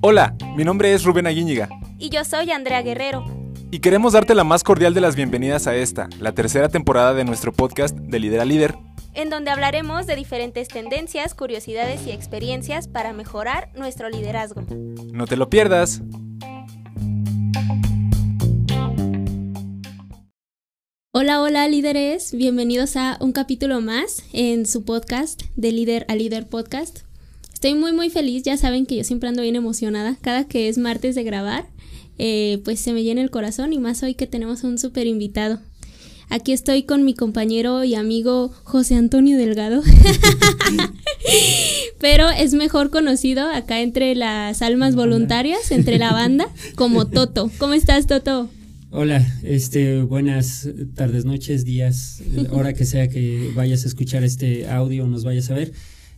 Hola, mi nombre es Rubén Aguíñiga. Y yo soy Andrea Guerrero. Y queremos darte la más cordial de las bienvenidas a esta, la tercera temporada de nuestro podcast de Líder a Líder. En donde hablaremos de diferentes tendencias, curiosidades y experiencias para mejorar nuestro liderazgo. No te lo pierdas. Hola, hola líderes, bienvenidos a un capítulo más en su podcast de Líder a Líder Podcast. Estoy muy muy feliz, ya saben que yo siempre ando bien emocionada cada que es martes de grabar, eh, pues se me llena el corazón y más hoy que tenemos un súper invitado. Aquí estoy con mi compañero y amigo José Antonio Delgado, pero es mejor conocido acá entre las almas voluntarias, entre la banda, como Toto. ¿Cómo estás, Toto? Hola, este, buenas tardes, noches, días, hora que sea que vayas a escuchar este audio o nos vayas a ver.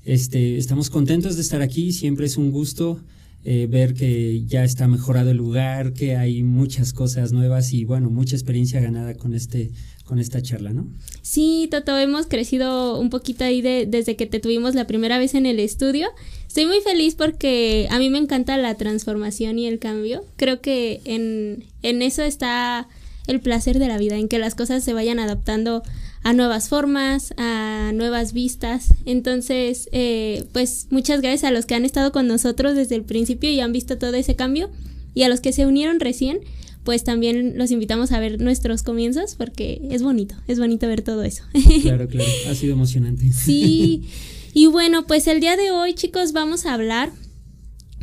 Este, estamos contentos de estar aquí, siempre es un gusto eh, ver que ya está mejorado el lugar, que hay muchas cosas nuevas y bueno, mucha experiencia ganada con este con esta charla, ¿no? Sí, Toto, hemos crecido un poquito ahí de, desde que te tuvimos la primera vez en el estudio. Estoy muy feliz porque a mí me encanta la transformación y el cambio. Creo que en, en eso está el placer de la vida, en que las cosas se vayan adaptando a nuevas formas, a nuevas vistas. Entonces, eh, pues muchas gracias a los que han estado con nosotros desde el principio y han visto todo ese cambio y a los que se unieron recién, pues también los invitamos a ver nuestros comienzos porque es bonito, es bonito ver todo eso. Claro, claro, ha sido emocionante. Sí, y bueno, pues el día de hoy chicos vamos a hablar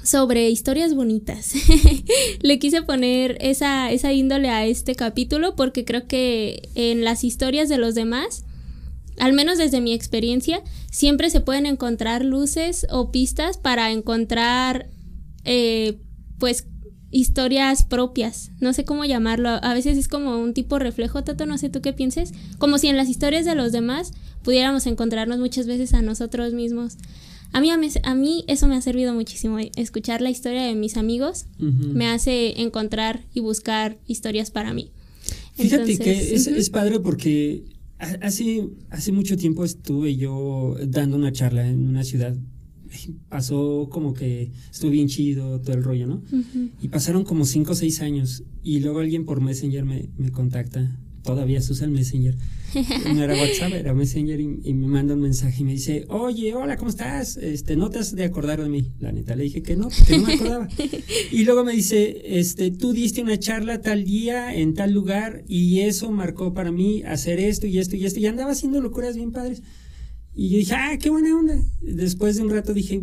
sobre historias bonitas. Le quise poner esa, esa índole a este capítulo porque creo que en las historias de los demás, al menos desde mi experiencia, siempre se pueden encontrar luces o pistas para encontrar, eh, pues, historias propias. No sé cómo llamarlo. A veces es como un tipo reflejo, Tato, no sé tú qué pienses. Como si en las historias de los demás pudiéramos encontrarnos muchas veces a nosotros mismos. A mí, a mí eso me ha servido muchísimo. Escuchar la historia de mis amigos me hace encontrar y buscar historias para mí. Fíjate que es, es, padre porque hace, hace mucho tiempo estuve yo dando una charla en una ciudad. Pasó como que estuvo bien chido todo el rollo, ¿no? Y pasaron como cinco o seis años y luego alguien por Messenger me, me contacta. Todavía se usa el Messenger no era WhatsApp, era Messenger y, me manda un mensaje y me dice, oye, hola, ¿cómo estás? Este, ¿no te has de acordar de mí? La neta le dije que no, que no me acordaba. y luego me dice, este, tú diste una charla tal día en tal lugar y eso marcó para mí hacer esto y esto y esto y andaba haciendo locuras bien padres. Y yo dije, ah, qué buena onda. Después de un rato dije,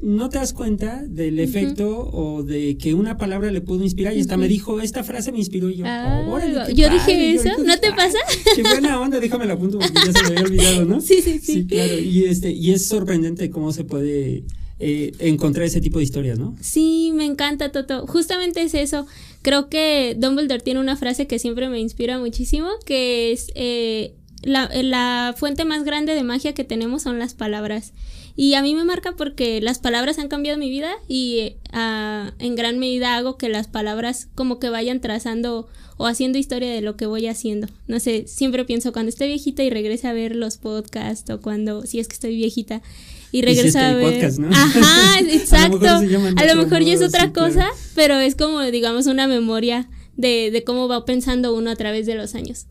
no te das cuenta del efecto o de que una palabra le pudo inspirar y hasta me dijo, esta frase me inspiró y yo, ah, yo dije eso, ¿no te pasa? Qué buena onda, déjame la punto porque ya se me había olvidado, ¿no? Sí, sí, sí. Sí, claro, y, este, y es sorprendente cómo se puede eh, encontrar ese tipo de historias, ¿no? Sí, me encanta, Toto. Justamente es eso. Creo que Dumbledore tiene una frase que siempre me inspira muchísimo, que es... Eh, la, la fuente más grande de magia que tenemos son las palabras. Y a mí me marca porque las palabras han cambiado mi vida y uh, en gran medida hago que las palabras como que vayan trazando o haciendo historia de lo que voy haciendo. No sé, siempre pienso cuando esté viejita y regrese a ver los podcasts o cuando, si es que estoy viejita y regreso a ver. Podcast, ¿no? Ajá, exacto. a lo mejor, ya es otra cosa, pero es como, digamos, una memoria de, de cómo va pensando uno a través de los años.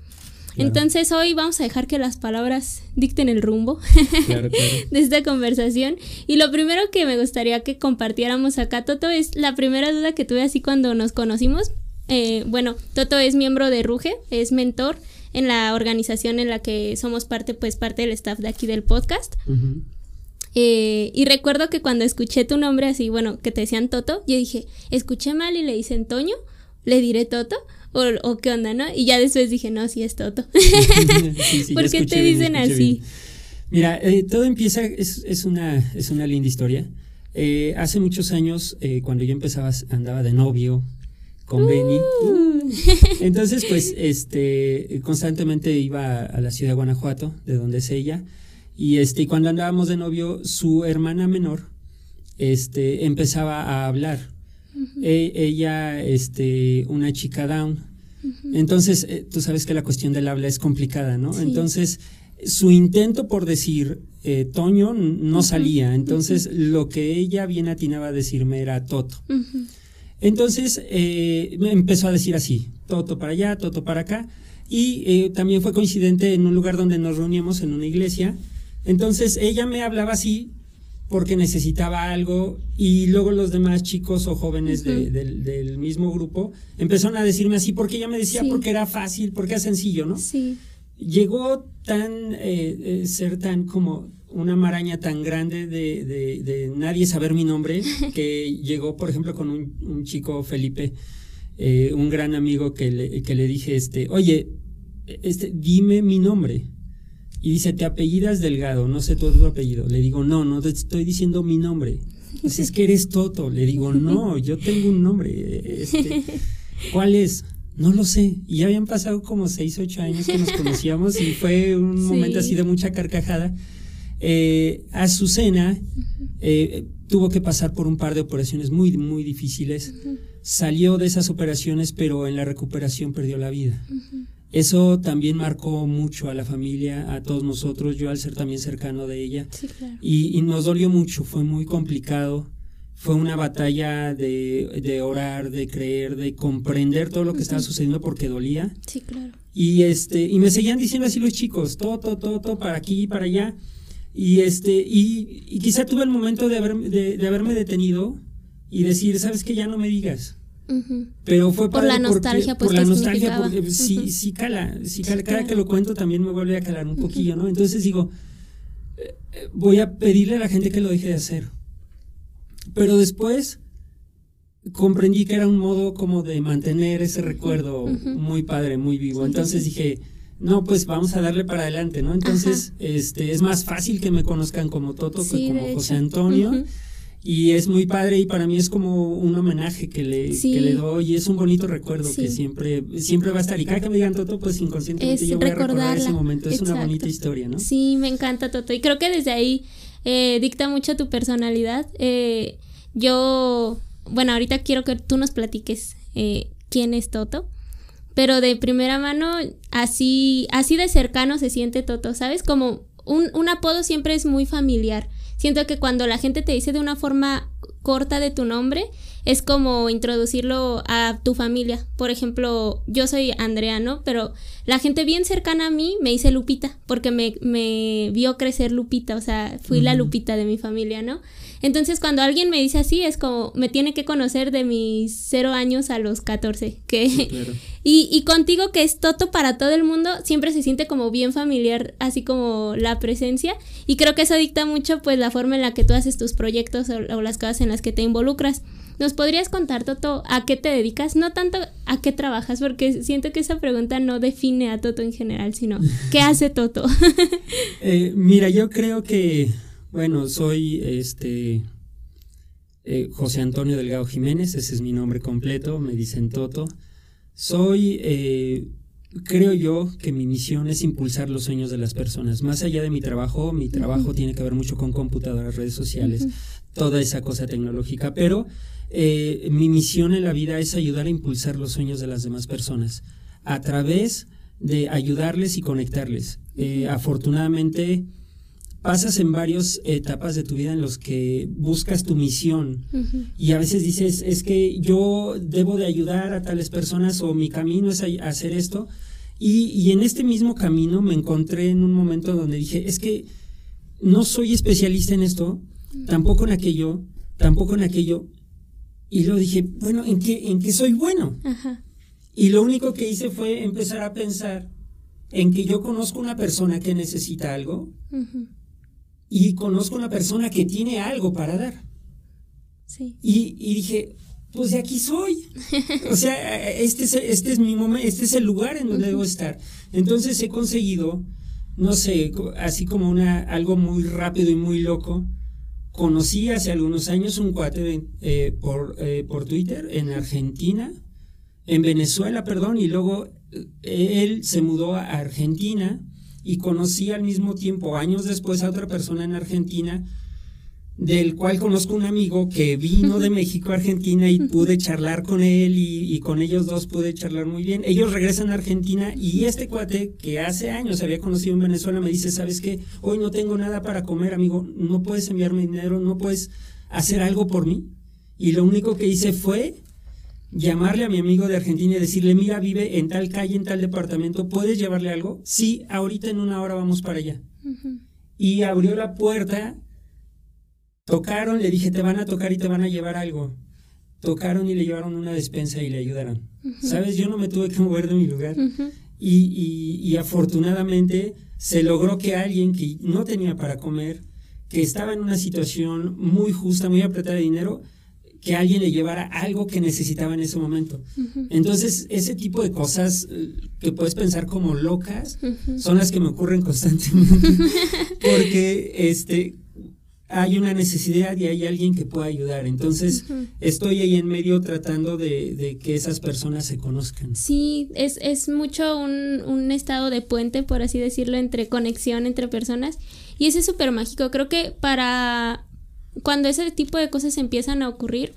Entonces hoy vamos a dejar que las palabras dicten el rumbo de esta conversación. Y lo primero que me gustaría que compartiéramos acá, Toto, es la primera duda que tuve así cuando nos conocimos. Eh, bueno, Toto es miembro de Ruge, es mentor en la organización en la que somos parte, pues parte del staff de aquí del podcast. Eh, y recuerdo que cuando escuché tu nombre así, bueno, que te decían Toto, yo dije, escuché mal y le dicen Toño, le diré Toto o, qué onda, ¿no? Y ya después dije, no, sí es Toto. ¿Por qué te dicen así? Mira, eh, todo empieza, es, es, una, es una linda historia. Eh, hace muchos años, eh, cuando yo empezaba, andaba de novio con uh. Benny. Entonces, pues, este, constantemente iba a la ciudad de Guanajuato, de donde es ella. Y este, cuando andábamos de novio, su hermana menor, este, empezaba a hablar e, ella, este, una chica down. Entonces, eh, tú sabes que la cuestión del habla es complicada, ¿no? Entonces, su intento por decir eh, Toño no salía, entonces lo que ella bien atinaba a decirme era Toto. Entonces eh, me empezó a decir así, Toto para allá, Toto para acá, y eh, también fue coincidente en un lugar donde nos reuníamos en una iglesia. Entonces ella me hablaba así porque necesitaba algo y luego los demás chicos o jóvenes del mismo grupo empezaron a decirme así porque ella me decía porque era fácil, porque era sencillo, ¿no? Sí. Llegó tan, eh, eh, ser tan como una maraña tan grande de, de, nadie saber mi nombre, que llegó, por ejemplo, con un, chico, Felipe, eh, un gran amigo que le, que le dije, este, oye, este, dime mi nombre. Y dice, te apellidas Delgado, no sé tu otro apellido. Le digo, no, no te estoy diciendo mi nombre. Pues es que eres Toto. Le digo, no, yo tengo un nombre. Este, ¿Cuál es? No lo sé. Y ya habían pasado como seis, ocho años que nos conocíamos y fue un momento así de mucha carcajada. Eh, Azucena eh, tuvo que pasar por un par de operaciones muy, muy difíciles. Salió de esas operaciones, pero en la recuperación perdió la vida. Eso también marcó mucho a la familia, a todos nosotros, yo al ser también cercano de ella. y, nos dolió mucho, fue muy complicado. Fue una batalla de, orar, de creer, de comprender todo lo que estaba sucediendo porque dolía. Sí, claro. Y este, y me seguían diciendo así los chicos, todo, todo, todo, todo, para aquí y para allá. Y este, y, quizá tuve el momento de, haber, de haberme detenido y decir, ¿sabes qué? Ya no me digas. Pero fue por la nostalgia, pues, por la nostalgia, porque sí, sí cala, sí cala, cada que lo cuento también me vuelve a calar un poquillo, ¿no? Entonces digo, eh, voy a pedirle a la gente que lo deje de hacer. Pero después comprendí que era un modo como de mantener ese recuerdo muy padre, muy vivo. Entonces dije, no, pues vamos a darle para adelante, ¿no? Entonces, este, es más fácil que me conozcan como Toto que como José Antonio. Y es muy padre y para mí es como un homenaje que le, que le doy y es un bonito recuerdo que siempre, siempre va a estar. Y cada que me digan Toto, pues inconscientemente yo voy a recordar ese momento. Es una bonita historia, ¿no? Sí, me encanta Toto. Y creo que desde ahí eh, dicta mucho tu personalidad. Eh, yo, bueno, ahorita quiero que tú nos platiques eh, quién es Toto. Pero de primera mano, así, así de cercano se siente Toto, ¿sabes? Como un, un apodo siempre es muy familiar. Siento que cuando la gente te dice de una forma corta de tu nombre, es como introducirlo a tu familia. Por ejemplo, yo soy Andrea, ¿no? Pero la gente bien cercana a mí me dice Lupita, porque me, me vio crecer Lupita, o sea, fui la Lupita de mi familia, ¿no? Entonces, cuando alguien me dice así, es como, me tiene que conocer de mis cero años a los 14. Que, y, y contigo, que es Toto para todo el mundo, siempre se siente como bien familiar, así como la presencia. Y creo que eso dicta mucho, pues, la forma en la que tú haces tus proyectos o, o las cosas en las que te involucras. ¿Nos podrías contar, Toto, a qué te dedicas? No tanto a qué trabajas, porque siento que esa pregunta no define a Toto en general, sino ¿qué hace Toto? Eh, mira, yo creo que bueno, soy este eh, José Antonio Delgado Jiménez, ese es mi nombre completo, me dicen Toto. Soy, eh, creo yo que mi misión es impulsar los sueños de las personas. Más allá de mi trabajo, mi trabajo tiene que ver mucho con computadoras, redes sociales, toda esa cosa tecnológica, pero eh, mi misión en la vida es ayudar a impulsar los sueños de las demás personas a través de ayudarles y conectarles. afortunadamente, pasas en varias etapas de tu vida en los que buscas tu misión y a veces dices, es que yo debo de ayudar a tales personas o mi camino es hacer esto. Y, en este mismo camino me encontré en un momento donde dije, es que no soy especialista en esto, tampoco en aquello, tampoco en aquello. Y luego dije, bueno, ¿en qué, en qué soy bueno? Y lo único que hice fue empezar a pensar en que yo conozco una persona que necesita algo y conozco una persona que tiene algo para dar. Sí. Y, y dije, pues de aquí soy. o sea, este es, este es mi momento, este es el lugar en donde debo estar. Entonces he conseguido, no sé, así como una, algo muy rápido y muy loco. Conocí hace algunos años un cuate eh, por, eh, por Twitter en Argentina, en Venezuela, perdón, y luego eh, él se mudó a Argentina y conocí al mismo tiempo, años después, a otra persona en Argentina del cual conozco un amigo que vino de México a Argentina y pude charlar con él y, con ellos dos pude charlar muy bien. Ellos regresan a Argentina y este cuate que hace años había conocido en Venezuela me dice, ¿sabes qué? Hoy no tengo nada para comer, amigo, no puedes enviarme dinero, no puedes hacer algo por mí. Y lo único que hice fue llamarle a mi amigo de Argentina y decirle, mira, vive en tal calle, en tal departamento, ¿puedes llevarle algo? Sí, ahorita en una hora vamos para allá. Y abrió la puerta Tocaron, le dije, te van a tocar y te van a llevar algo. Tocaron y le llevaron una despensa y le ayudaron. ¿Sabes? Yo no me tuve que mover de mi lugar. y, y, afortunadamente se logró que alguien que no tenía para comer, que estaba en una situación muy justa, muy apretada de dinero, que alguien le llevara algo que necesitaba en ese momento. Entonces, ese tipo de cosas eh, que puedes pensar como locas son las que me ocurren constantemente. Porque este hay una necesidad y hay alguien que pueda ayudar. Entonces, estoy ahí en medio tratando de, que esas personas se conozcan. Sí, es, es mucho un, un, estado de puente, por así decirlo, entre conexión entre personas. Y ese es súper mágico. Creo que para cuando ese tipo de cosas empiezan a ocurrir,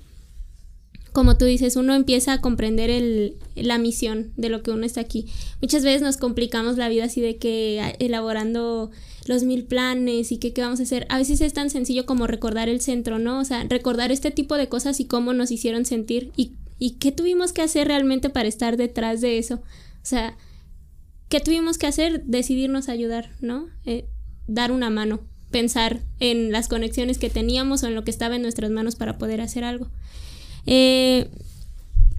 como tú dices, uno empieza a comprender el, la misión de lo que uno está aquí. Muchas veces nos complicamos la vida así de que elaborando los mil planes y qué, vamos a hacer. A veces es tan sencillo como recordar el centro, ¿no? O sea, recordar este tipo de cosas y cómo nos hicieron sentir y, y qué tuvimos que hacer realmente para estar detrás de eso. O sea, ¿qué tuvimos que hacer? Decidirnos ayudar, ¿no? Eh, dar una mano, pensar en las conexiones que teníamos o en lo que estaba en nuestras manos para poder hacer algo. Eh,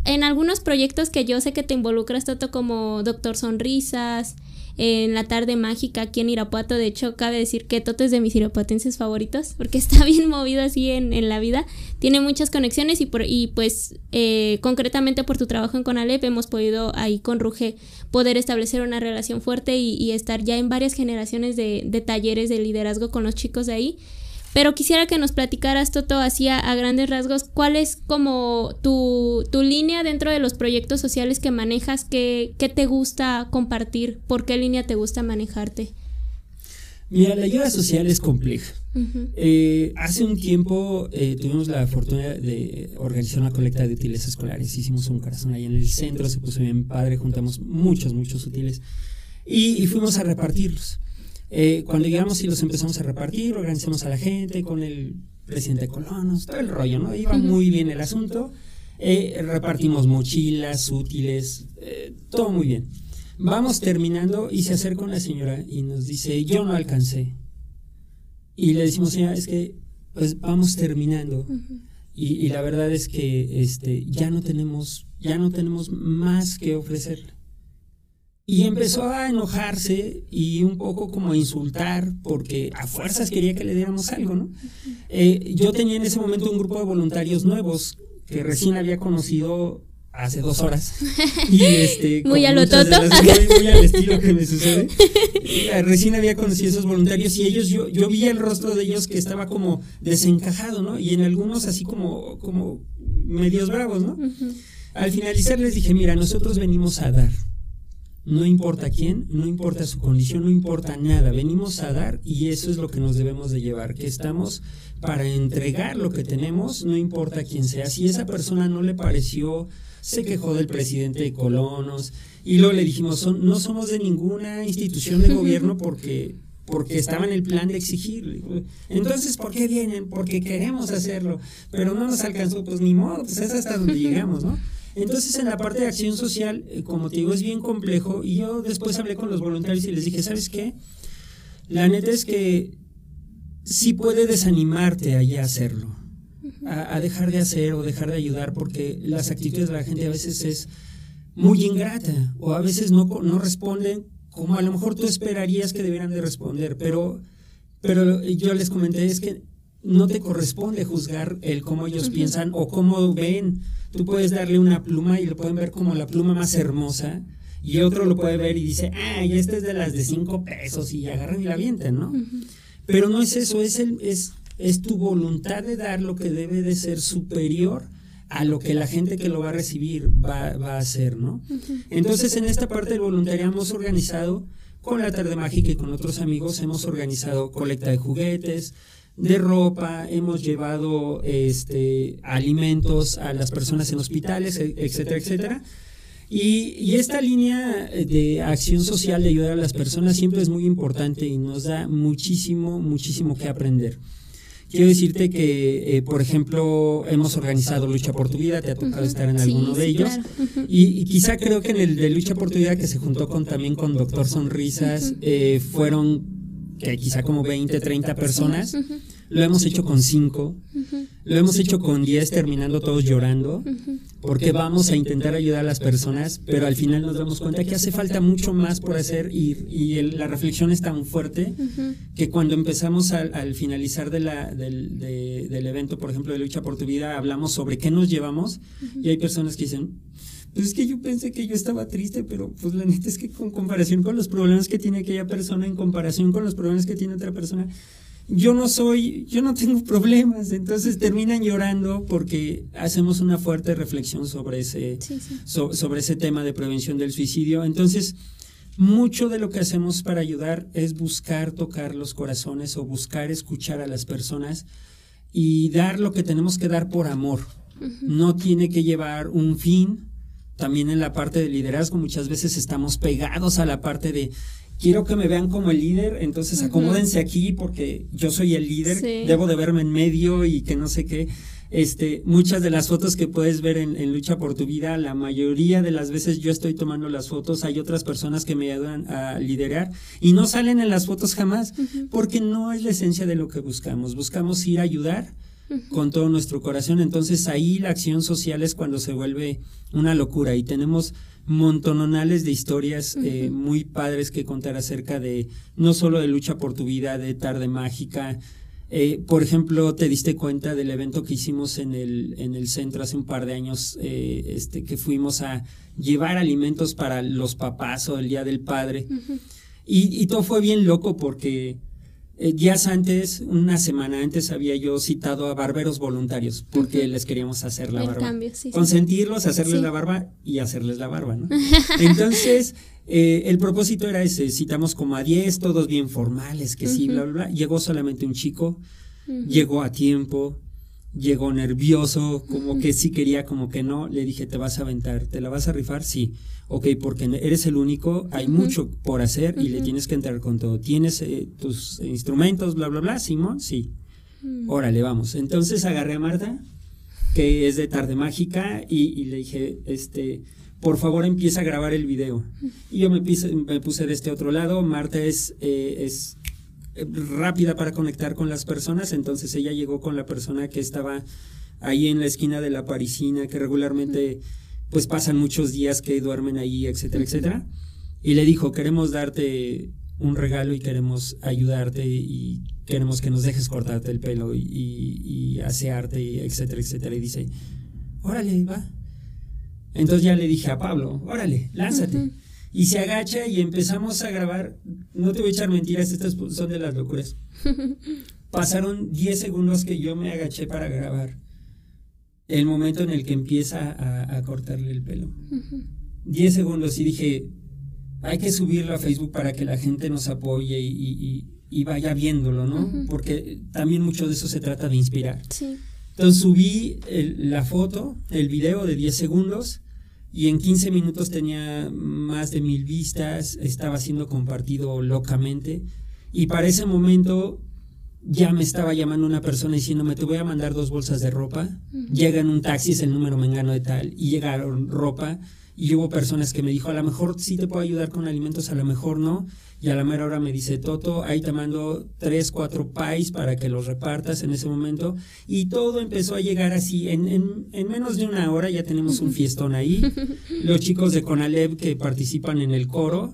en algunos proyectos que yo sé que te involucras, tanto como Doctor Sonrisas, en la tarde mágica aquí en Irapuato. De hecho, cabe decir que Toto es de mis irapuatenses favoritos porque está bien movido así en, en la vida. Tiene muchas conexiones y, por, y pues eh, concretamente por tu trabajo en Conalep hemos podido ahí con Ruge poder establecer una relación fuerte y, y estar ya en varias generaciones de, de talleres de liderazgo con los chicos de ahí. Pero quisiera que nos platicaras, Toto, así a, grandes rasgos, cuál es como tu, tu, línea dentro de los proyectos sociales que manejas, qué, qué te gusta compartir, por qué línea te gusta manejarte. Mira, la ayuda social es compleja. Eh, hace un tiempo eh, tuvimos la fortuna de organizar una colecta de útiles escolares. Hicimos un corazón ahí en el centro, se puso bien padre, juntamos muchos, muchos útiles y fuimos a repartirlos. Eh, cuando llegamos y los empezamos a repartir, organizamos a la gente con el presidente de colonos, todo el rollo, ¿no? Iba muy bien el asunto. Eh, repartimos mochilas, útiles, eh, todo muy bien. Vamos terminando y se acerca una señora y nos dice, yo no alcancé. Y le decimos, señora, es que pues vamos terminando. y, y, la verdad es que este, ya no tenemos, ya no tenemos más que ofrecerle. Y empezó a enojarse y un poco como a insultar porque a fuerzas quería que le diéramos algo, ¿no? Eh, yo tenía en ese momento un grupo de voluntarios nuevos que recién había conocido hace dos horas. Y este, muy a lo toto. muy, al estilo que me sucede. Eh, recién había conocido esos voluntarios y ellos, yo, yo vi el rostro de ellos que estaba como desencajado, ¿no? Y en algunos así como, como medios bravos, ¿no? Al finalizar les dije, mira, nosotros venimos a dar no importa quién, no importa su condición, no importa nada, venimos a dar y eso es lo que nos debemos de llevar, que estamos para entregar lo que tenemos, no importa quién sea. Si esa persona no le pareció, se quejó del presidente de colonos y luego le dijimos, no somos de ninguna institución de gobierno porque porque estaba en el plan de exigir. Entonces, ¿por qué vienen? Porque queremos hacerlo, pero no nos alcanzó, pues ni modo, pues es hasta donde llegamos, ¿no? Entonces, en la parte de acción social, eh, como te digo, es bien complejo. Y yo después hablé con los voluntarios y les dije, ¿sabes qué? La neta es que sí puede desanimarte a hacerlo, a, dejar de hacer o dejar de ayudar, porque las actitudes de la gente a veces es muy ingrata o a veces no, no responden como a lo mejor tú esperarías que debieran de responder, pero, pero yo les comenté, es que no te corresponde juzgar el cómo ellos piensan o cómo ven Tú puedes darle una pluma y lo pueden ver como la pluma más hermosa y otro lo puede ver y dice, ah, y esta es de las de cinco pesos y agarran y la avientan, ¿no? Pero no es eso, es, el, es, es tu voluntad de dar lo que debe de ser superior a lo que la gente que lo va a recibir va, va a hacer, ¿no? Entonces, en esta parte del voluntariado hemos organizado, con la tarde mágica y con otros amigos, hemos organizado colecta de juguetes, de ropa, hemos llevado este, alimentos a las personas en hospitales, e, etcétera, etcétera. Y, y, esta línea de acción social de ayudar a las personas siempre es muy importante y nos da muchísimo, muchísimo que aprender. Quiero decirte que, eh, por ejemplo, hemos organizado Lucha por tu Vida, te ha tocado estar en alguno de ellos. y, quizá creo que en el de Lucha por tu Vida, que se juntó con también con Doctor Sonrisas, eh, fueron que quizá como 20, 30 personas. Lo hemos hecho con 5. Lo hemos hecho con 10, terminando todos llorando. Porque vamos a intentar ayudar a las personas, pero al final nos damos cuenta que hace falta mucho más por hacer y, la reflexión es tan fuerte que cuando empezamos al, finalizar de la, del, del evento, por ejemplo, de Lucha por tu Vida, hablamos sobre qué nos llevamos y hay personas que dicen, pues es que yo pensé que yo estaba triste, pero pues la neta es que con comparación con los problemas que tiene aquella persona, en comparación con los problemas que tiene otra persona, yo no soy, yo no tengo problemas. Entonces terminan llorando porque hacemos una fuerte reflexión sobre ese, sobre ese tema de prevención del suicidio. Entonces, mucho de lo que hacemos para ayudar es buscar tocar los corazones o buscar escuchar a las personas y dar lo que tenemos que dar por amor. No tiene que llevar un fin, también en la parte de liderazgo muchas veces estamos pegados a la parte de quiero que me vean como el líder, entonces acomódense aquí porque yo soy el líder, debo de verme en medio y que no sé qué. Este, muchas de las fotos que puedes ver en, Lucha por tu Vida, la mayoría de las veces yo estoy tomando las fotos, hay otras personas que me ayudan a liderar y no salen en las fotos jamás porque no es la esencia de lo que buscamos. Buscamos ir a ayudar, con todo nuestro corazón. Entonces ahí la acción social es cuando se vuelve una locura y tenemos montononales de historias eh, muy padres que contar acerca de no solo de lucha por tu vida, de tarde mágica. Eh, por ejemplo, te diste cuenta del evento que hicimos en el, en el centro hace un par de años, eh, este, que fuimos a llevar alimentos para los papás o el Día del Padre. y, y todo fue bien loco porque eh, días antes, una semana antes, había yo citado a barberos voluntarios porque les queríamos hacer la barba. Consentirlos, hacerles la barba y hacerles la barba, ¿no? Entonces, eh, el propósito era ese, citamos como a 10, todos bien formales, que sí, bla, bla, bla. Llegó solamente un chico, llegó a tiempo, llegó nervioso, como que sí quería, como que no. Le dije, ¿te vas a aventar? ¿Te la vas a rifar? Sí ok, porque eres el único, hay mucho por hacer y le tienes que entrar con todo. ¿Tienes eh, tus instrumentos, bla, bla, bla? Simón, sí. Mm. Órale, vamos. Entonces agarré a Marta, que es de Tarde Mágica, y, le dije, este, por favor empieza a grabar el video. Y yo me, me puse de este otro lado, Marta es, eh, es rápida para conectar con las personas, entonces ella llegó con la persona que estaba ahí en la esquina de la parisina, que regularmente pues pasan muchos días que duermen ahí, etcétera, etcétera. Y le dijo, queremos darte un regalo y queremos ayudarte y queremos que nos dejes cortarte el pelo y, y, asearte, etcétera, etcétera. Y dice, órale, va. Entonces ya le dije a Pablo, órale, lánzate. Y se agacha y empezamos a grabar. No te voy a echar mentiras, estas son de las locuras. Pasaron 10 segundos que yo me agaché para grabar el momento en el que empieza a, cortarle el pelo. Diez segundos y dije, hay que subirlo a Facebook para que la gente nos apoye y, vaya viéndolo, ¿no? Porque también mucho de eso se trata de inspirar. Entonces subí la foto, el video de 10 segundos y en 15 minutos tenía más de mil vistas, estaba siendo compartido locamente y para ese momento ya me estaba llamando una persona diciéndome, te voy a mandar dos bolsas de ropa. Llega en un taxi, es el número mengano de tal, y llegaron ropa. Y hubo personas que me dijo, a lo mejor sí te puedo ayudar con alimentos, a lo mejor no. Y a la mera hora me dice, Toto, ahí te mando tres, cuatro pais para que los repartas en ese momento. Y todo empezó a llegar así. En, en, menos de una hora ya tenemos un fiestón ahí. Los chicos de Conalep que participan en el coro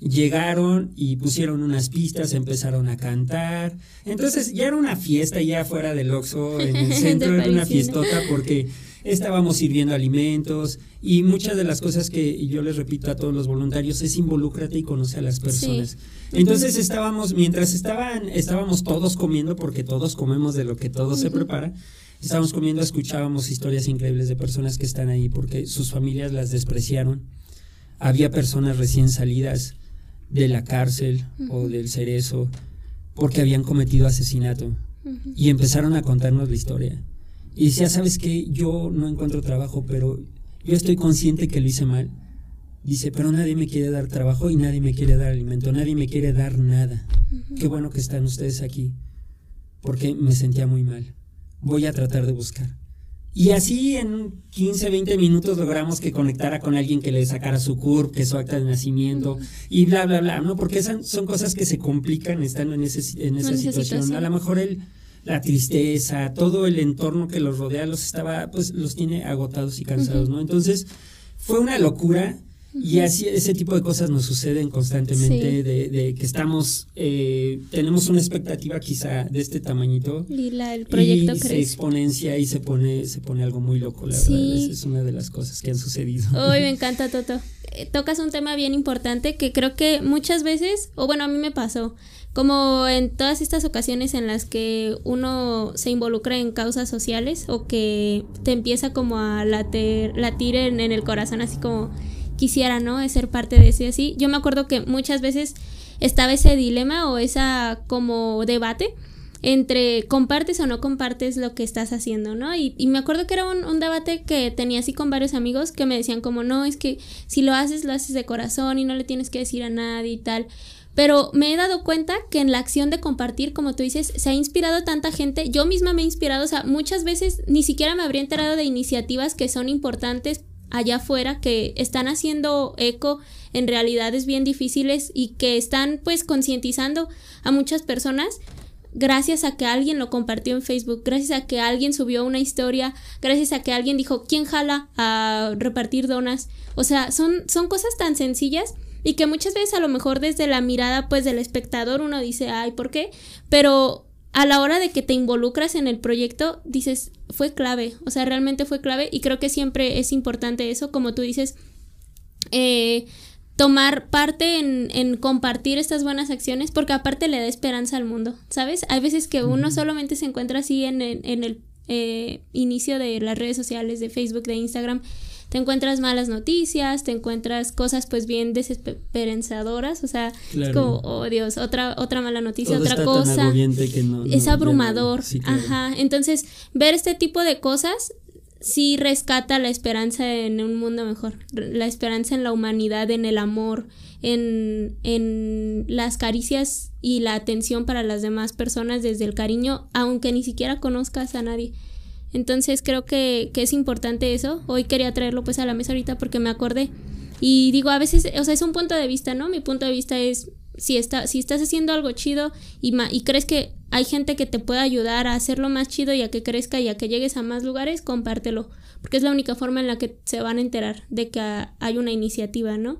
llegaron y pusieron unas pistas, empezaron a cantar. Entonces ya era una fiesta ya fuera del Oxxo, en el centro, era una fiestota porque estábamos sirviendo alimentos y muchas de las cosas que yo les repito a todos los voluntarios es involúcrate y conoce a las personas. Entonces estábamos, mientras estaban, estábamos todos comiendo, porque todos comemos de lo que todo se prepara, estábamos comiendo, escuchábamos historias increíbles de personas que están ahí porque sus familias las despreciaron. Había personas recién salidas de la cárcel o del cerezo porque habían cometido asesinato y empezaron a contarnos la historia. Y decía, ¿sabes qué? Yo no encuentro trabajo, pero yo estoy consciente que lo hice mal. Dice, pero nadie me quiere dar trabajo y nadie me quiere dar alimento, nadie me quiere dar nada. Qué bueno que están ustedes aquí, porque me sentía muy mal. Voy a tratar de buscar. Y así en 15, 20 minutos logramos que conectara con alguien que le sacara su CURP, que su acta de nacimiento y bla, bla, bla, ¿no? Porque esas son cosas que se complican estando en, ese, en esa situación. A lo mejor él, la tristeza, todo el entorno que los rodea los estaba, pues los tiene agotados y cansados, ¿no? Entonces fue una locura y así ese tipo de cosas nos suceden constantemente, de, que estamos, eh, tenemos una expectativa quizá de este tamañito y la, el proyecto se exponencia y se pone, se pone algo muy loco, la verdad. Esa es una de las cosas que han sucedido. Hoy me encanta, Toto. Eh, tocas un tema bien importante que creo que muchas veces, o bueno, a mí me pasó, como en todas estas ocasiones en las que uno se involucra en causas sociales o que te empieza como a latir, latir en el corazón así como quisiera, ¿no? Es ser parte de ese así. Yo me acuerdo que muchas veces estaba ese dilema o esa como debate entre compartes o no compartes lo que estás haciendo, ¿no? Y, me acuerdo que era un, debate que tenía así con varios amigos que me decían como, no, es que si lo haces, lo haces de corazón y no le tienes que decir a nadie y tal. Pero me he dado cuenta que en la acción de compartir, como tú dices, se ha inspirado tanta gente. Yo misma me he inspirado, o sea, muchas veces ni siquiera me habría enterado de iniciativas que son importantes allá afuera que están haciendo eco en realidades bien difíciles y que están pues concientizando a muchas personas gracias a que alguien lo compartió en Facebook, gracias a que alguien subió una historia, gracias a que alguien dijo, ¿quién jala a repartir donas? O sea, son, son cosas tan sencillas y que muchas veces a lo mejor desde la mirada pues del espectador uno dice, ay, ¿por qué? Pero a la hora de que te involucras en el proyecto, dices, fue clave, o sea, realmente fue clave y creo que siempre es importante eso, como tú dices, eh, tomar parte en, compartir estas buenas acciones porque aparte le da esperanza al mundo, ¿sabes? Hay veces que uno solamente se encuentra así en, el eh, inicio de las redes sociales, de Facebook, de Instagram, te encuentras malas noticias, te encuentras cosas pues bien desesperanzadoras, o sea, es como, oh Dios, otra, otra mala noticia, otra cosa. es abrumador. Ajá. Entonces, ver este tipo de cosas sí rescata la esperanza en un mundo mejor, la esperanza en la humanidad, en el amor, en, en las caricias y la atención para las demás personas desde el cariño, aunque ni siquiera conozcas a nadie. Entonces creo que, que, es importante eso. Hoy quería traerlo pues a la mesa ahorita porque me acordé. Y digo, a veces, o sea, es un punto de vista, ¿no? Mi punto de vista es, si, está, si estás haciendo algo chido y, y crees que hay gente que te puede ayudar a hacerlo más chido y a que crezca y a que llegues a más lugares, compártelo. Porque es la única forma en la que se van a enterar de que hay una iniciativa, ¿no?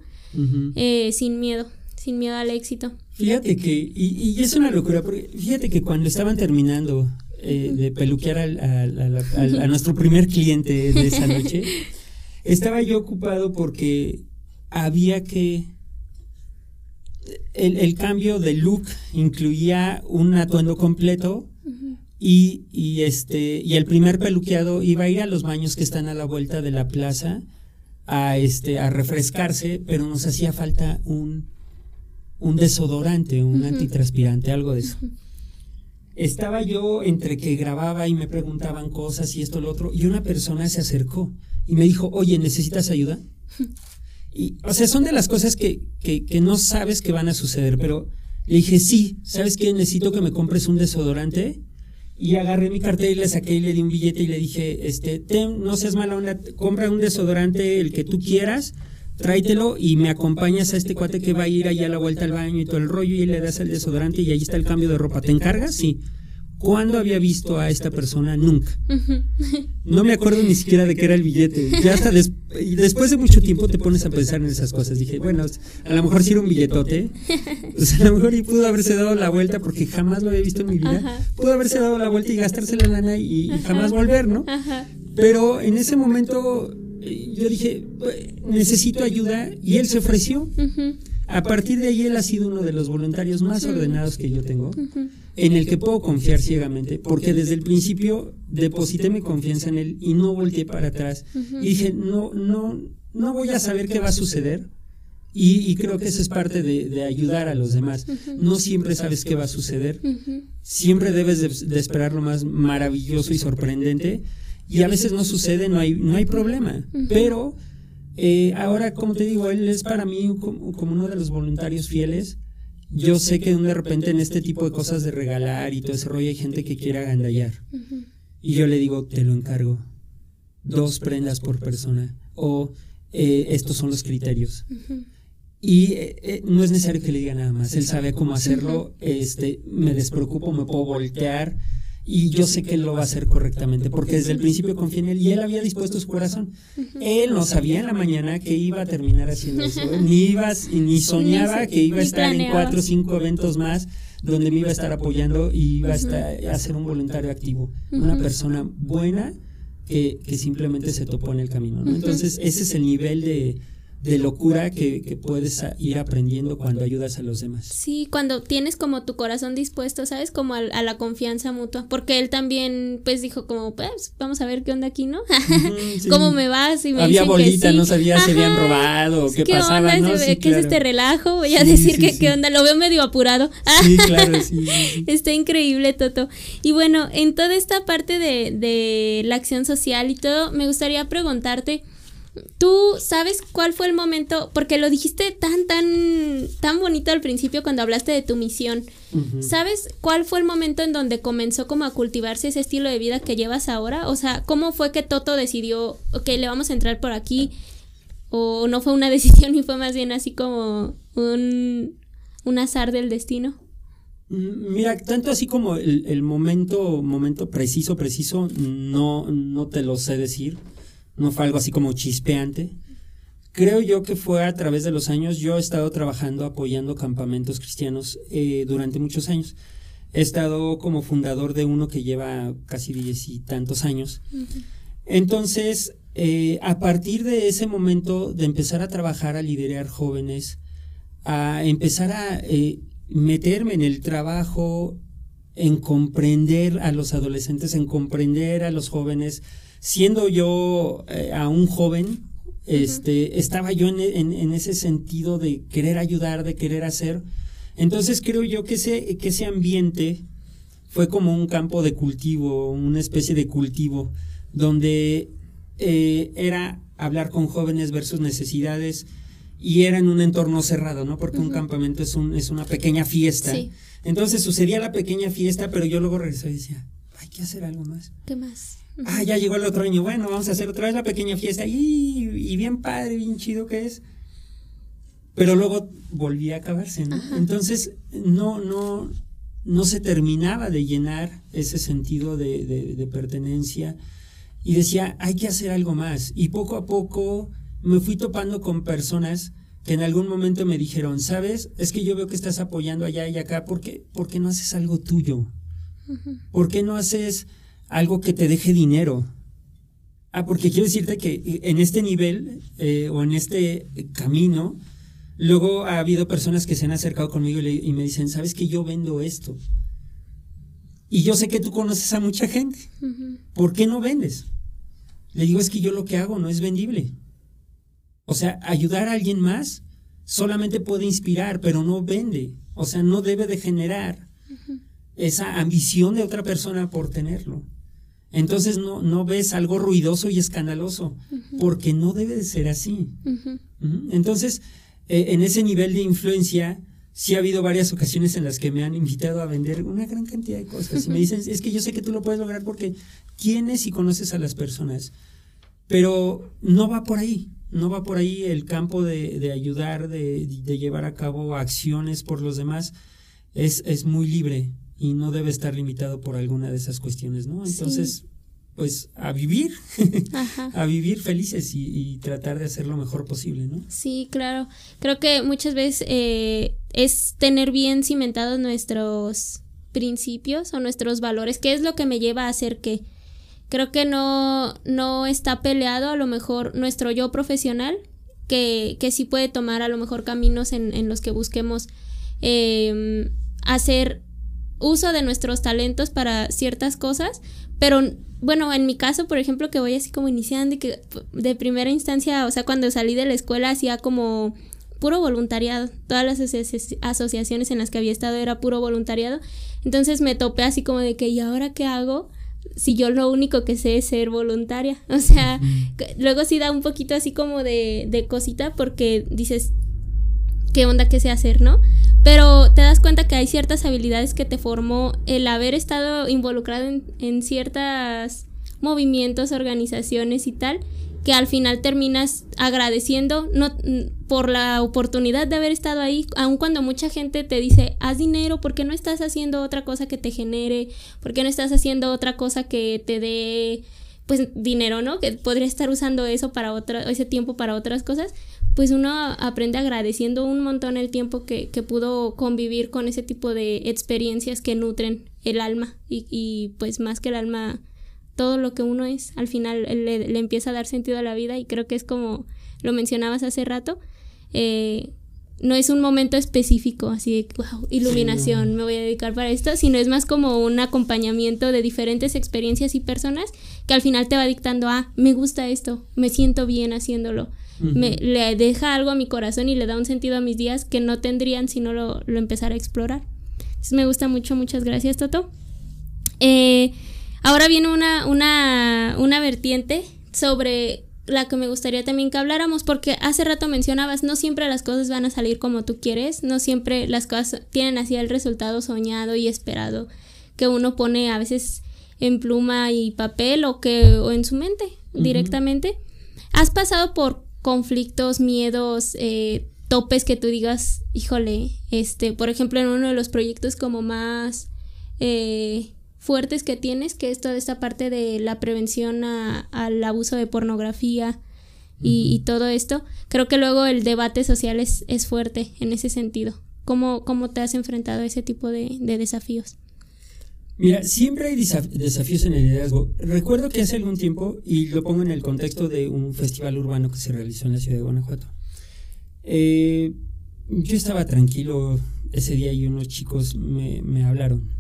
Eh, sin miedo, sin miedo al éxito. Fíjate que, y, y es una locura, porque fíjate que cuando estaban terminando eh, de peluquear a nuestro primer cliente de esa noche, estaba yo ocupado porque había que... El, cambio de look incluía un atuendo completo y, y, este, y el primer peluqueado iba a ir a los baños que están a la vuelta de la plaza a, este, a refrescarse, pero nos hacía falta un, un desodorante, un antitranspirante, algo de eso estaba yo entre que grababa y me preguntaban cosas y esto, lo otro, y una persona se acercó y me dijo, oye, ¿necesitas ayuda? Y, o sea, son de las cosas que, que, que no sabes que van a suceder, pero le dije, sí, ¿sabes qué? Necesito que me compres un desodorante. Y agarré mi cartel y le saqué y le di un billete y le dije, este, ten, no seas mala onda, compra un desodorante, el que tú quieras, tráetelo y me acompañas a este cuate que va a ir allá a la vuelta al baño y todo el rollo y le das el desodorante y ahí está el cambio de ropa. ¿Te encargas? Sí. ¿Cuándo había visto a esta persona? Nunca. No me acuerdo ni siquiera de qué era el billete. Ya hasta y después de mucho tiempo te pones a pensar en esas cosas. Dije, bueno, a lo mejor si era un billetote. A lo mejor y pudo haberse dado la vuelta porque jamás lo había visto en mi vida. Pudo haberse dado la vuelta y gastarse la lana y, y jamás volver, ¿no? Pero en ese momento yo dije, necesito ayuda y él se ofreció. A partir de ahí él ha sido uno de los voluntarios más ordenados que yo tengo, en el que puedo confiar ciegamente, porque desde el principio deposité mi confianza en él y no volteé para atrás. Y dije, no, no, no voy a saber qué va a suceder, Y, creo que eso es parte de, ayudar a los demás. No siempre sabes qué va a suceder. Siempre debes de, esperar lo más maravilloso y sorprendente. Y a veces no sucede, no hay, no hay problema. Pero eh, ahora, como te digo, él es para mí como, uno de los voluntarios fieles. Yo sé que de repente en este tipo de cosas de regalar y todo ese rollo hay gente que quiere agandallar. Y yo le digo, te lo encargo. Dos prendas por persona. O eh, estos son los criterios. Y eh, eh, no es necesario que le diga nada más. Él sabe cómo hacerlo. Este, me despreocupo, me puedo voltear. Y yo sé que él lo va a hacer correctamente, porque desde el principio confía en él y él había dispuesto su corazón. Él no sabía en la mañana que iba a terminar haciendo eso, ni iba, ni soñaba que iba a estar en cuatro o cinco eventos más donde me iba a estar apoyando y iba a, estar, a ser un voluntario activo, una persona buena que, que, simplemente se topó en el camino. Entonces, ese es el nivel de, de locura que, puedes ir aprendiendo cuando ayudas a los demás. Sí, cuando tienes como tu corazón dispuesto, ¿sabes? Como a, la confianza mutua, porque él también pues dijo como, pues vamos a ver qué onda aquí, ¿no? ¿Cómo me vas? Me Había bolita, no sabía si habían robado, qué, pasaba, ¿no? ¿Qué es este relajo? Voy a decir que qué onda, lo veo medio apurado. sí, claro, sí, Está increíble, Toto. Y bueno, en toda esta parte de, de la acción social y todo, me gustaría preguntarte, ¿Tú sabes cuál fue el momento? Porque lo dijiste tan, tan, tan bonito al principio cuando hablaste de tu misión. ¿Sabes cuál fue el momento en donde comenzó como a cultivarse ese estilo de vida que llevas ahora? O sea, ¿cómo fue que Toto decidió, ok, le vamos a entrar por aquí? ¿O no fue una decisión y fue más bien así como un, un azar del destino? Mm, mira, tanto así como el, el momento, momento preciso, preciso, no, no te lo sé decir no fue algo así como chispeante. Creo yo que fue a través de los años, yo he estado trabajando apoyando campamentos cristianos eh, durante muchos años. He estado como fundador de uno que lleva casi diez y tantos años. Entonces, eh, a partir de ese momento de empezar a trabajar, a liderar jóvenes, a empezar a eh, meterme en el trabajo, en comprender a los adolescentes, en comprender a los jóvenes, siendo yo eh, a un joven, este, estaba yo en, ese sentido de querer ayudar, de querer hacer. Entonces creo yo que ese, que ese ambiente fue como un campo de cultivo, una especie de cultivo, donde eh, era hablar con jóvenes ver sus necesidades y era en un entorno cerrado, ¿no? Porque un campamento es, un, es una pequeña fiesta. Entonces sucedía la pequeña fiesta, pero yo luego regresé y decía, hay que hacer algo más. ¿Qué más? Ah, ya llegó el otro año. Bueno, vamos a hacer otra vez la pequeña fiesta. Y, y bien padre, bien chido que es. Pero luego volví a acabarse, ¿no? Entonces, no, no, no se terminaba de llenar ese sentido de, de, pertenencia. Y decía, hay que hacer algo más. Y poco a poco me fui topando con personas que en algún momento me dijeron, ¿sabes? Es que yo veo que estás apoyando allá y acá, ¿por qué, ¿por qué no haces algo tuyo? ¿Por qué no haces algo que te deje dinero. Ah, porque quiero decirte que en este nivel eh, o en este camino, luego ha habido personas que se han acercado conmigo y, me dicen, sabes que yo vendo esto. Y yo sé que tú conoces a mucha gente. ¿Por qué no vendes? Le digo, es que yo lo que hago no es vendible. O sea, ayudar a alguien más solamente puede inspirar, pero no vende. O sea, no debe de generar esa ambición de otra persona por tenerlo. Entonces no, no ves algo ruidoso y escandaloso, porque no debe de ser así. Entonces, eh, en ese nivel de influencia, sí ha habido varias ocasiones en las que me han invitado a vender una gran cantidad de cosas. Y me dicen, es que yo sé que tú lo puedes lograr porque tienes y conoces a las personas. Pero no va por ahí, no va por ahí el campo de, ayudar, de, llevar a cabo acciones por los demás. Es, es muy libre, y no debe estar limitado por alguna de esas cuestiones, ¿no? Entonces, pues a vivir, a vivir felices y, tratar de hacer lo mejor posible, ¿no? Sí, claro. Creo que muchas veces eh, es tener bien cimentados nuestros principios o nuestros valores, que es lo que me lleva a hacer que creo que no, no está peleado a lo mejor nuestro yo profesional, que, que sí puede tomar a lo mejor caminos en, en los que busquemos eh, hacer uso de nuestros talentos para ciertas cosas, pero bueno, en mi caso, por ejemplo, que voy así como iniciando y que de primera instancia, o sea, cuando salí de la escuela hacía como puro voluntariado. Todas las asociaciones en las que había estado era puro voluntariado. Entonces me topé así como de que, ¿y ahora qué hago? Si yo lo único que sé es ser voluntaria. O sea, luego sí da un poquito así como de, de cosita porque dices, ¿qué onda que sé hacer, no? Pero te das cuenta que hay ciertas habilidades que te formó el haber estado involucrado en, en ciertos movimientos, organizaciones y tal, que al final terminas agradeciendo no, por la oportunidad de haber estado ahí, aun cuando mucha gente te dice, haz dinero, ¿por qué no estás haciendo otra cosa que te genere? ¿Por qué no estás haciendo otra cosa que te dé pues dinero, ¿no? Que podría estar usando eso para otra, ese tiempo para otras cosas. Pues uno aprende agradeciendo un montón el tiempo que, que pudo convivir con ese tipo de experiencias que nutren el alma y, y pues más que el alma todo lo que uno es, al final le, empieza a dar sentido a la vida y creo que es como lo mencionabas hace rato, eh, no es un momento específico, así de, wow, iluminación, me voy a dedicar para esto, sino es más como un acompañamiento de diferentes experiencias y personas que al final te va dictando, ah, me gusta esto, me siento bien haciéndolo, me, le deja algo a mi corazón y le da un sentido a mis días que no tendrían si no lo, lo empezara a explorar. Entonces me gusta mucho, muchas gracias, Toto. Eh, Ahora viene una, una, una vertiente sobre la que me gustaría también que habláramos, porque hace rato mencionabas, no siempre las cosas van a salir como tú quieres, no siempre las cosas tienen así el resultado soñado y esperado que uno pone a veces en pluma y papel o que o en su mente directamente. ¿Has pasado por conflictos, miedos, eh, topes que tú digas, híjole, este, por ejemplo, en uno de los proyectos como más eh, fuertes que tienes, que es toda esta parte de la prevención al abuso de pornografía y, todo esto, creo que luego el debate social es, es fuerte en ese sentido. ¿Cómo, ¿Cómo, te has enfrentado a ese tipo de, desafíos? Mira, siempre hay desafíos en el liderazgo. Recuerdo que hace algún tiempo, y lo pongo en el contexto de un festival urbano que se realizó en la ciudad de Guanajuato, eh, yo estaba tranquilo ese día y unos chicos me, hablaron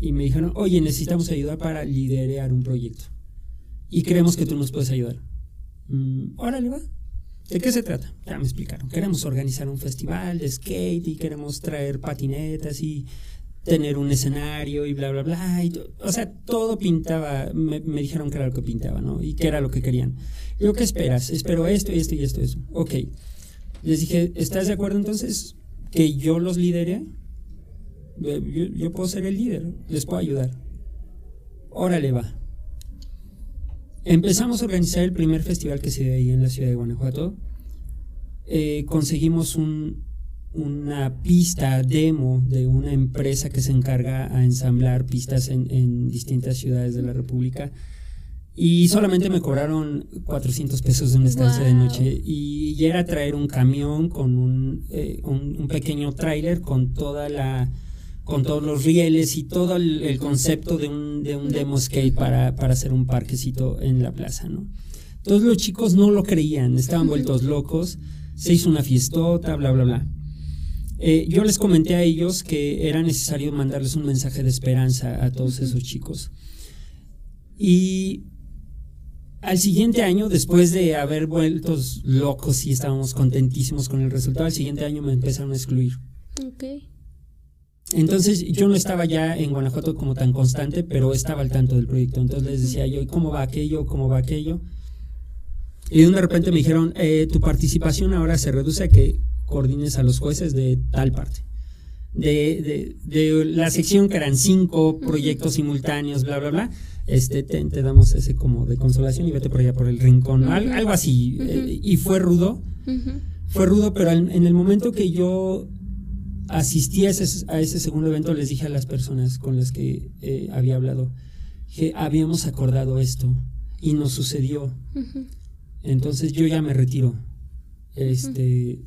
y me dijeron, oye, necesitamos ayuda para liderar un proyecto. Y creemos que tú nos puedes ayudar. Mm, órale, va. ¿De qué se trata? Ya me explicaron. Queremos organizar un festival de skate y queremos traer patinetas y tener un escenario y bla, bla, bla. o sea, todo pintaba, me, dijeron que era lo que pintaba, ¿no? Y que era lo que querían. Yo, ¿qué esperas? Espero esto y esto y esto y eso. Ok. Les dije, ¿estás de acuerdo entonces que yo los lidere? Yo, puedo ser el líder, les puedo ayudar. Órale va. Empezamos a organizar el primer festival que se dio ahí en la ciudad de Guanajuato. Eh, conseguimos un, una pista demo de una empresa que se encarga a ensamblar pistas en, distintas ciudades de la República. Y solamente me cobraron 400 pesos de una estancia de noche. Y, era traer un camión con un, eh, un, un pequeño tráiler con toda la con todos los rieles y todo el, concepto de un, de un demo skate para, para, hacer un parquecito en la plaza, ¿no? Todos los chicos no lo creían, estaban vueltos locos, se hizo una fiestota, bla, bla, bla. Eh, yo les comenté a ellos que era necesario mandarles un mensaje de esperanza a todos esos chicos. Y al siguiente año, después de haber vuelto locos y estábamos contentísimos con el resultado, al siguiente año me empezaron a excluir. Okay. Entonces yo no estaba ya en Guanajuato como tan constante, pero estaba al tanto del proyecto. Entonces les decía yo, ¿cómo va aquello? ¿Cómo va aquello? Y de repente me dijeron, eh, tu participación ahora se reduce a que coordines a los jueces de tal parte. De, de, la sección que eran cinco proyectos simultáneos, bla, bla, bla, este, te, damos ese como de consolación y vete por allá por el rincón, algo así. Eh, y fue rudo, fue rudo, pero en el momento que yo asistí a ese, a ese, segundo evento, les dije a las personas con las que eh, había hablado que habíamos acordado esto y nos sucedió. Entonces yo ya me retiro. Este,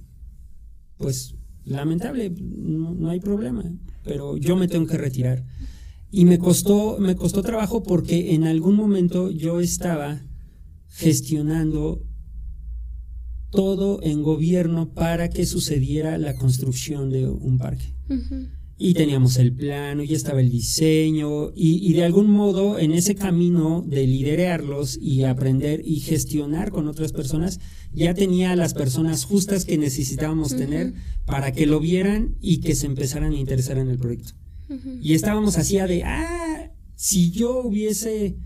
pues lamentable, no, hay problema, pero yo me tengo que retirar. Y me costó, me costó trabajo porque en algún momento yo estaba gestionando todo en gobierno para que sucediera la construcción de un parque. Y teníamos el plano, ya estaba el diseño, y, de algún modo en ese camino de liderarlos y aprender y gestionar con otras personas, ya tenía las personas justas que necesitábamos tener para que lo vieran y que se empezaran a interesar en el proyecto. Y estábamos así de, ah, si yo hubiese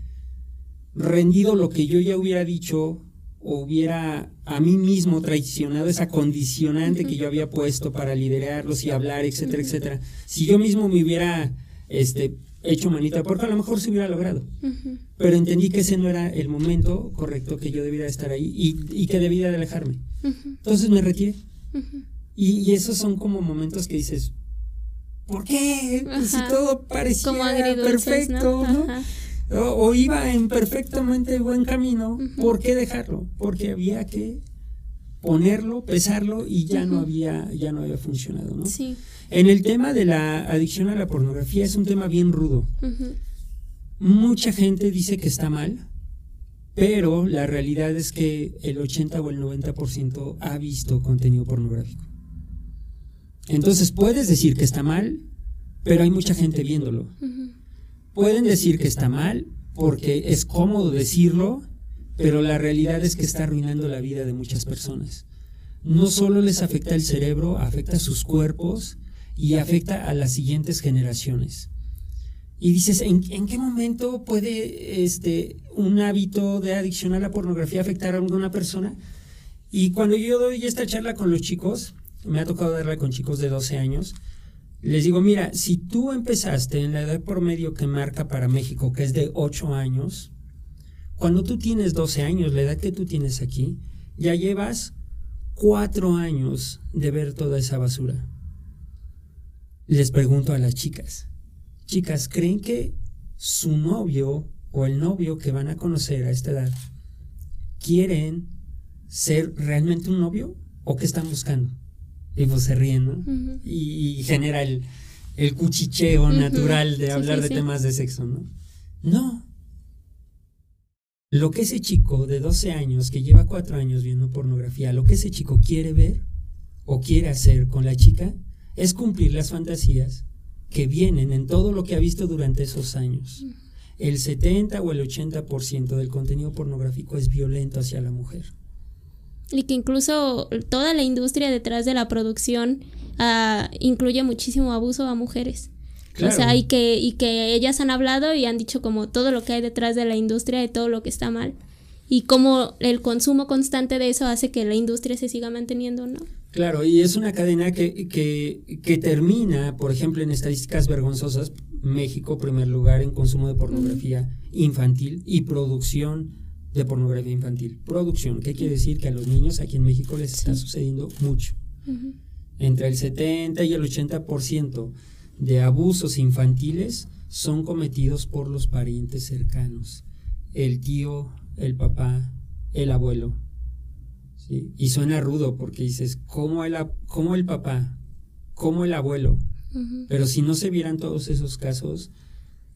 rendido lo que yo ya hubiera dicho, hubiera a mí mismo traicionado esa condicionante que yo había puesto para liderarlos y hablar, etcétera, etcétera, si yo mismo me hubiera este, hecho manita, porque a lo mejor se hubiera logrado. Pero entendí que ese no era el momento correcto, que yo debía estar ahí y, que debía de alejarme. Entonces me retiré. Y, esos son como momentos que dices, ¿por qué? Pues si todo parecía perfecto, ¿no? O, iba en perfectamente buen camino, ¿por qué dejarlo? Porque había que ponerlo, pesarlo y ya no había ya no había funcionado, ¿no? Sí. En el tema de la adicción a la pornografía es un tema bien rudo. Mucha gente dice que está mal, pero la realidad es que el 80 o el 90% ha visto contenido pornográfico. Entonces puedes decir que está mal, pero hay mucha gente viéndolo. Pueden decir que está mal porque es cómodo decirlo, pero la realidad es que está arruinando la vida de muchas personas. No solo les afecta el cerebro, afecta a sus cuerpos y afecta a las siguientes generaciones. Y dices, ¿en, qué momento puede este, un hábito de adicción a la pornografía afectar a alguna persona? Y cuando yo doy esta charla con los chicos, me ha tocado darla con chicos de 12 años, les digo, mira, si tú empezaste en la edad promedio que marca para México, que es de 8 años, cuando tú tienes 12 años, la edad que tú tienes aquí, ya llevas 4 años de ver toda esa basura. Les pregunto a las chicas, chicas, ¿creen que su novio o el novio que van a conocer a esta edad quieren ser realmente un novio o qué están buscando? Y pues se ríen, ¿no? y, genera el, cuchicheo natural de hablar de temas de sexo, ¿no? No. Lo que ese chico de 12 años, que lleva 4 años viendo pornografía, lo que ese chico quiere ver o quiere hacer con la chica es cumplir las fantasías que vienen en todo lo que ha visto durante esos años. El 70 o el 80% del contenido pornográfico es violento hacia la mujer y que incluso toda la industria detrás de la producción ah, incluye muchísimo abuso a mujeres. O sea, y que, y que ellas han hablado y han dicho como todo lo que hay detrás de la industria y todo lo que está mal. Y cómo el consumo constante de eso hace que la industria se siga manteniendo, ¿no? Claro, y es una cadena que, que, que termina, por ejemplo, en estadísticas vergonzosas, México, primer lugar en consumo de pornografía infantil y producción de pornografía infantil. Producción, ¿qué quiere decir? Que a los niños aquí en México les está sucediendo mucho. Entre el 70 y el 80% de abusos infantiles son cometidos por los parientes cercanos. El tío, el papá, el abuelo. Y suena rudo porque dices, ¿cómo el, cómo el papá? ¿Cómo el abuelo? Pero si no se vieran todos esos casos,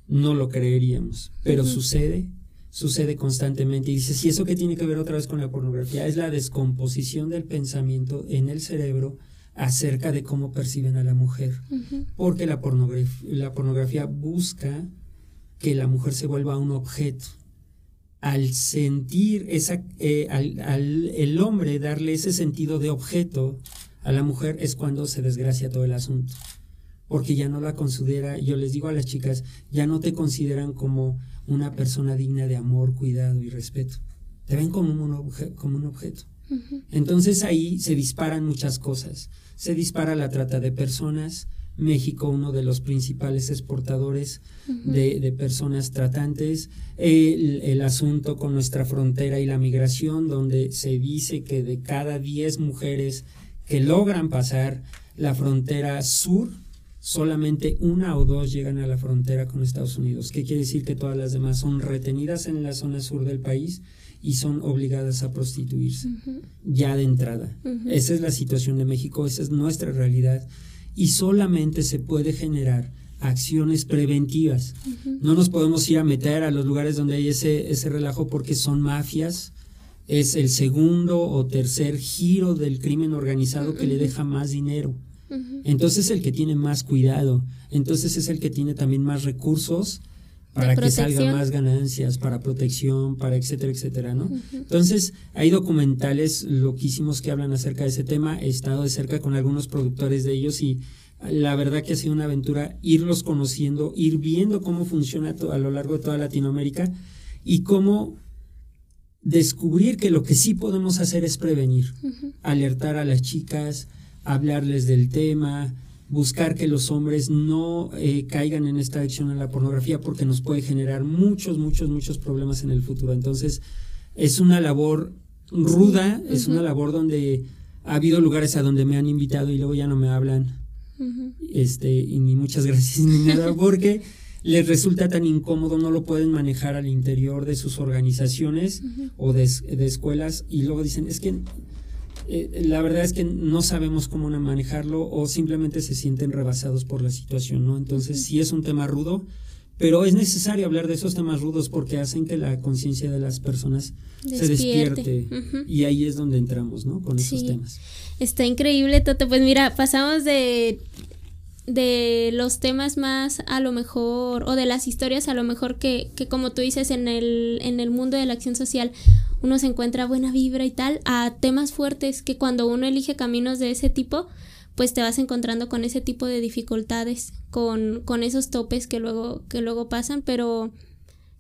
no lo creeríamos. Pero sucede sucede constantemente. Y dices, ¿y eso qué tiene que ver otra vez con la pornografía? Es la descomposición del pensamiento en el cerebro acerca de cómo perciben a la mujer. Porque la pornografía, la pornografía busca que la mujer se vuelva un objeto. Al sentir esa, eh, al, el hombre darle ese sentido de objeto a la mujer es cuando se desgracia todo el asunto. Porque ya no la considera, yo les digo a las chicas, ya no te consideran como una persona digna de amor, cuidado y respeto. Te ven como un, como un objeto. Entonces ahí se disparan muchas cosas. Se dispara la trata de personas. México, uno de los principales exportadores de, personas tratantes. El, el, asunto con nuestra frontera y la migración, donde se dice que de cada 10 mujeres que logran pasar la frontera sur, solamente una o dos llegan a la frontera con Estados Unidos. ¿Qué quiere decir que todas las demás son retenidas en la zona sur del país y son obligadas a prostituirse ya de entrada? Esa es la situación de México, esa es nuestra realidad y solamente se puede generar acciones preventivas. No nos podemos ir a meter a los lugares donde hay ese, ese relajo porque son mafias. Es el segundo o tercer giro del crimen organizado que le deja más dinero Entonces el que tiene más cuidado, entonces es el que tiene también más recursos para que salgan más ganancias, para protección, para etcétera, etcétera, ¿no? Entonces, hay documentales loquísimos que hablan acerca de ese tema, he estado de cerca con algunos productores de ellos y la verdad que ha sido una aventura irlos conociendo, ir viendo cómo funciona a lo largo de toda Latinoamérica y cómo descubrir que lo que sí podemos hacer es prevenir, alertar a las chicas, hablarles del tema, buscar que los hombres no eh, caigan en esta adicción a la pornografía porque nos puede generar muchos, muchos, muchos problemas en el futuro. Entonces, es una labor ruda, es una labor donde ha habido lugares a donde me han invitado y luego ya no me hablan. Este, y ni muchas gracias ni nada, porque les resulta tan incómodo, no lo pueden manejar al interior de sus organizaciones o de, de, escuelas, y luego dicen, es que eh, la verdad es que no sabemos cómo manejarlo o simplemente se sienten rebasados por la situación, ¿no? Entonces sí es un tema rudo, pero es necesario hablar de esos temas rudos porque hacen que la conciencia de las personas se despierte y ahí es donde entramos, ¿no? Con esos temas. Está increíble, Toto. Pues mira, pasamos de de los temas más a lo mejor o de las historias a lo mejor que, que como tú dices en el, en el mundo de la acción social uno se encuentra buena vibra y tal, a temas fuertes que cuando uno elige caminos de ese tipo, pues te vas encontrando con ese tipo de dificultades, con, con esos topes que luego, que luego pasan, pero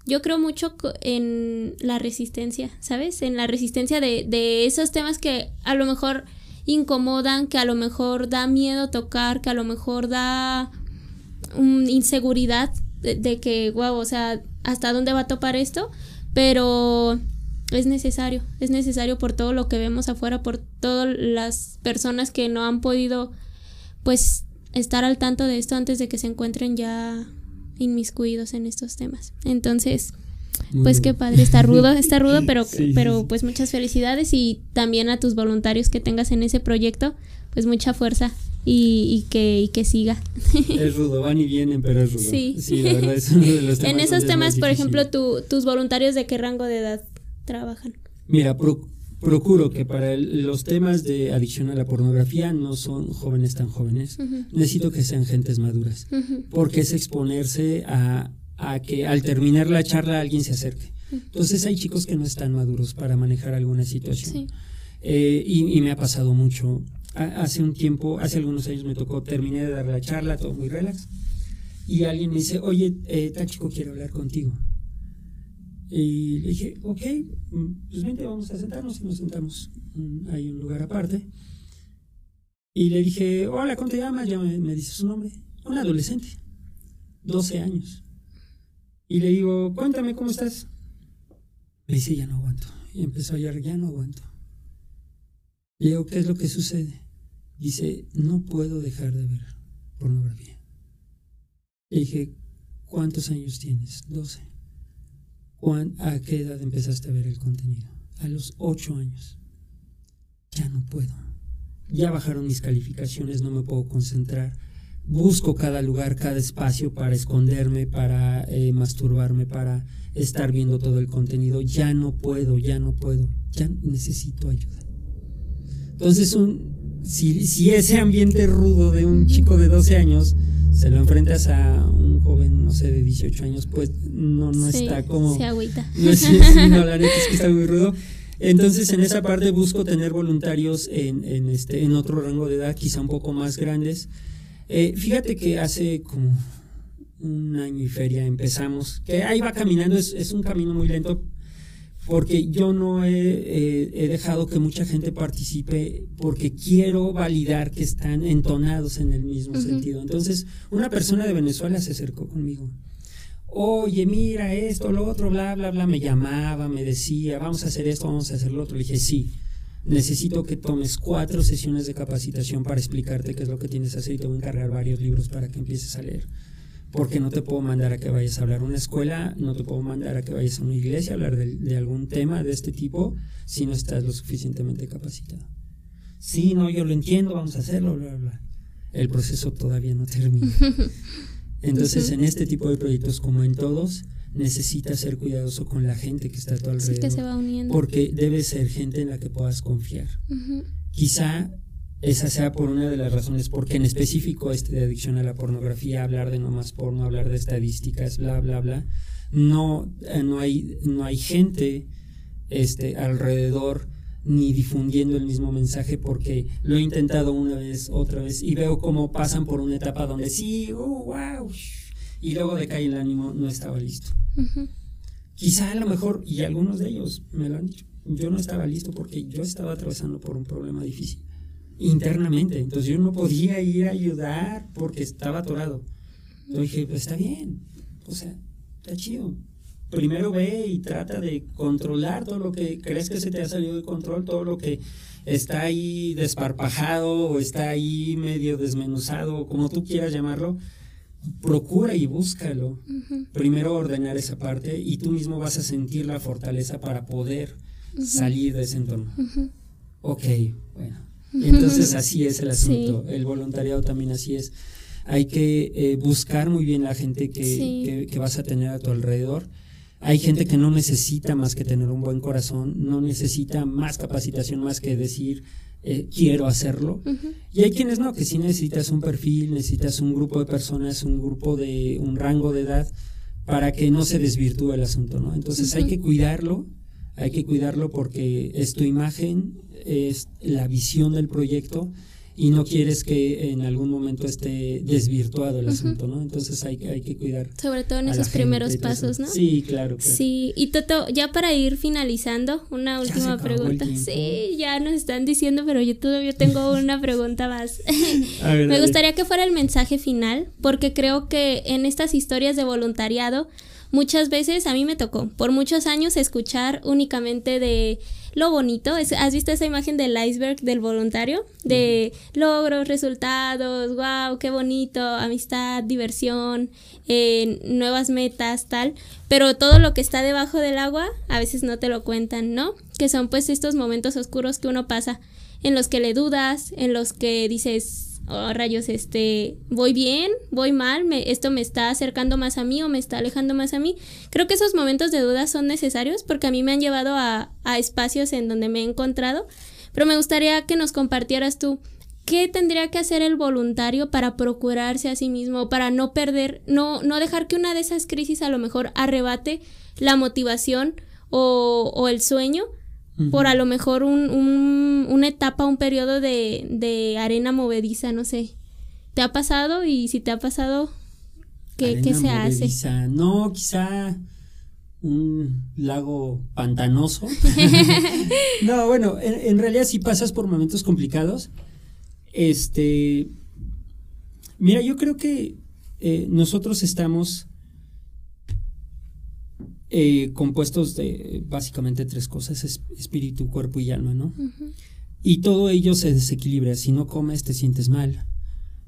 yo creo mucho en la resistencia, ¿sabes? En la resistencia de, de esos temas que a lo mejor incomodan, que a lo mejor da miedo tocar, que a lo mejor da inseguridad de, de, que, wow, o sea, ¿hasta dónde va a topar esto? Pero es necesario, es necesario por todo lo que vemos afuera, por todas las personas que no han podido pues estar al tanto de esto antes de que se encuentren ya inmiscuidos en estos temas. Entonces, pues qué padre, está rudo, está rudo, pero, pero pues muchas felicidades y también a tus voluntarios que tengas en ese proyecto, pues mucha fuerza y, que, y que siga. Es rudo, van y vienen, pero es rudo. Sí, la verdad es uno de los temas En esos temas, por ejemplo, tu, tus voluntarios de qué rango de edad trabajan? Mira, procuro que para los temas de adicción a la pornografía no son jóvenes tan jóvenes. Necesito que sean gentes maduras, porque es exponerse a, que al terminar la charla alguien se acerque. Entonces hay chicos que no están maduros para manejar alguna situación. Eh, y, me ha pasado mucho. hace un tiempo, hace algunos años me tocó, terminé de dar la charla, todo muy relax, y alguien me dice, oye, eh, tal chico quiere hablar contigo. Y le dije, ok, mm, pues vente, vamos a sentarnos y nos sentamos. Mm, hay un lugar aparte. Y le dije, hola, ¿cómo te llamas? Ya me, dice su nombre. Un adolescente, 12 años. Y le digo, cuéntame cómo estás. Me dice, ya no aguanto. Y empezó a llorar, ya no aguanto. Le digo, ¿qué es lo que sucede? Dice, no puedo dejar de ver pornografía. Le dije, ¿cuántos años tienes? 12. ¿A qué edad empezaste a ver el contenido? A los ocho años. Ya no puedo. Ya bajaron mis calificaciones, no me puedo concentrar. Busco cada lugar, cada espacio para esconderme, para eh, masturbarme, para estar viendo todo el contenido. Ya no puedo, ya no puedo, ya necesito ayuda. Entonces, un, si, si ese ambiente rudo de un chico de 12 años se lo enfrentas a un joven, no sé, de 18 años, pues no, no está como... Se agüita. No, sí, no, la neta es que está muy rudo. Entonces, en esa parte busco tener voluntarios en, en, este, en otro rango de edad, quizá un poco más grandes. Eh, fíjate que hace como un año y feria empezamos, que ahí va caminando, es, es un camino muy lento, porque yo no he, dejado que mucha gente participe porque quiero validar que están entonados en el mismo sentido. Entonces, una persona de Venezuela se acercó conmigo. Oye, mira esto, lo otro, bla, bla, bla. Me llamaba, me decía, vamos a hacer esto, vamos a hacer lo otro. Le dije, sí, necesito que tomes cuatro sesiones de capacitación para explicarte qué es lo que tienes que hacer y te voy a encargar varios libros para que empieces a leer porque no te puedo mandar a que vayas a hablar a una escuela, no te puedo mandar a que vayas a una iglesia a hablar de, algún tema de este tipo si no estás lo suficientemente capacitado. Sí, no, yo lo entiendo, vamos a hacerlo, bla, bla. El proceso todavía no termina. Entonces, en este tipo de proyectos, como en todos, necesitas ser cuidadoso con la gente que está a tu alrededor. que se va uniendo. Porque debe ser gente en la que puedas confiar. Quizá esa sea por una de las razones, porque en específico este de adicción a la pornografía, hablar de no más porno, hablar de estadísticas, bla, bla, bla, no, eh, no, hay, no hay gente este, alrededor ni difundiendo el mismo mensaje porque lo he intentado una vez, otra vez y veo cómo pasan por una etapa donde sí, oh, wow, y luego decae el ánimo, no estaba listo. Quizá a lo mejor, y algunos de ellos me lo han dicho, yo no estaba listo porque yo estaba atravesando por un problema difícil internamente, entonces yo no podía ir a ayudar porque estaba atorado. Entonces dije, pues está bien, o sea, está chido, primero ve y trata de controlar todo lo que crees que se te ha salido de control, todo lo que está ahí desparpajado o está ahí medio desmenuzado, como tú quieras llamarlo, procura y búscalo. Primero ordenar esa parte y tú mismo vas a sentir la fortaleza para poder salir de ese entorno. Ok, bueno. Entonces así es el asunto. El voluntariado también así es. Hay que eh, buscar muy bien la gente que, que vas a tener a tu alrededor hay gente que no necesita más que tener un buen corazón, no necesita más capacitación más que decir eh, quiero hacerlo. Y hay quienes no, que sí necesitas un perfil, necesitas un grupo de personas, un grupo de un rango de edad para que no se desvirtúe el asunto, ¿no? Entonces hay que cuidarlo, hay que cuidarlo porque es tu imagen, es la visión del proyecto y no quieres que en algún momento esté desvirtuado el asunto, ¿no? Entonces hay, hay que cuidar. Sobre todo en esos primeros pasos, ¿no? Sí, claro, Sí, y Toto, ya para ir finalizando, una última pregunta. Sí, ya nos están diciendo, pero yo todavía tengo una pregunta más. Me gustaría que fuera el mensaje final, porque creo que en estas historias de voluntariado, muchas veces a mí me tocó por muchos años escuchar únicamente de lo bonito. ¿Has visto esa imagen del iceberg del voluntario? De logros, resultados, wow, qué bonito, amistad, diversión, eh, nuevas metas, tal. Pero todo lo que está debajo del agua a veces no te lo cuentan, ¿no? Que son pues estos momentos oscuros que uno pasa, en los que le dudas, en los que dices, oh, rayos, este, voy bien, voy mal, me, esto me está acercando más a mí o me está alejando más a mí. Creo que esos momentos de duda son necesarios porque a mí me han llevado a, a espacios en donde me he encontrado, pero me gustaría que nos compartieras tú. ¿Qué tendría que hacer el voluntario para procurarse a sí mismo, para no perder, no, no dejar que una de esas crisis a lo mejor arrebate la motivación o, o el sueño por a lo mejor un, un, una etapa, un periodo de, de, arena movediza, no sé. ¿Te ha pasado? Y si te ha pasado, ¿qué, ¿qué se movediza. hace? No, quizá un lago pantanoso. no, bueno, en, realidad si pasas por momentos complicados, este, mira, yo creo que eh, nosotros estamos eh, compuestos de básicamente tres cosas, espíritu, cuerpo y alma, ¿no? Y todo ello se desequilibra. Si no comes, te sientes mal,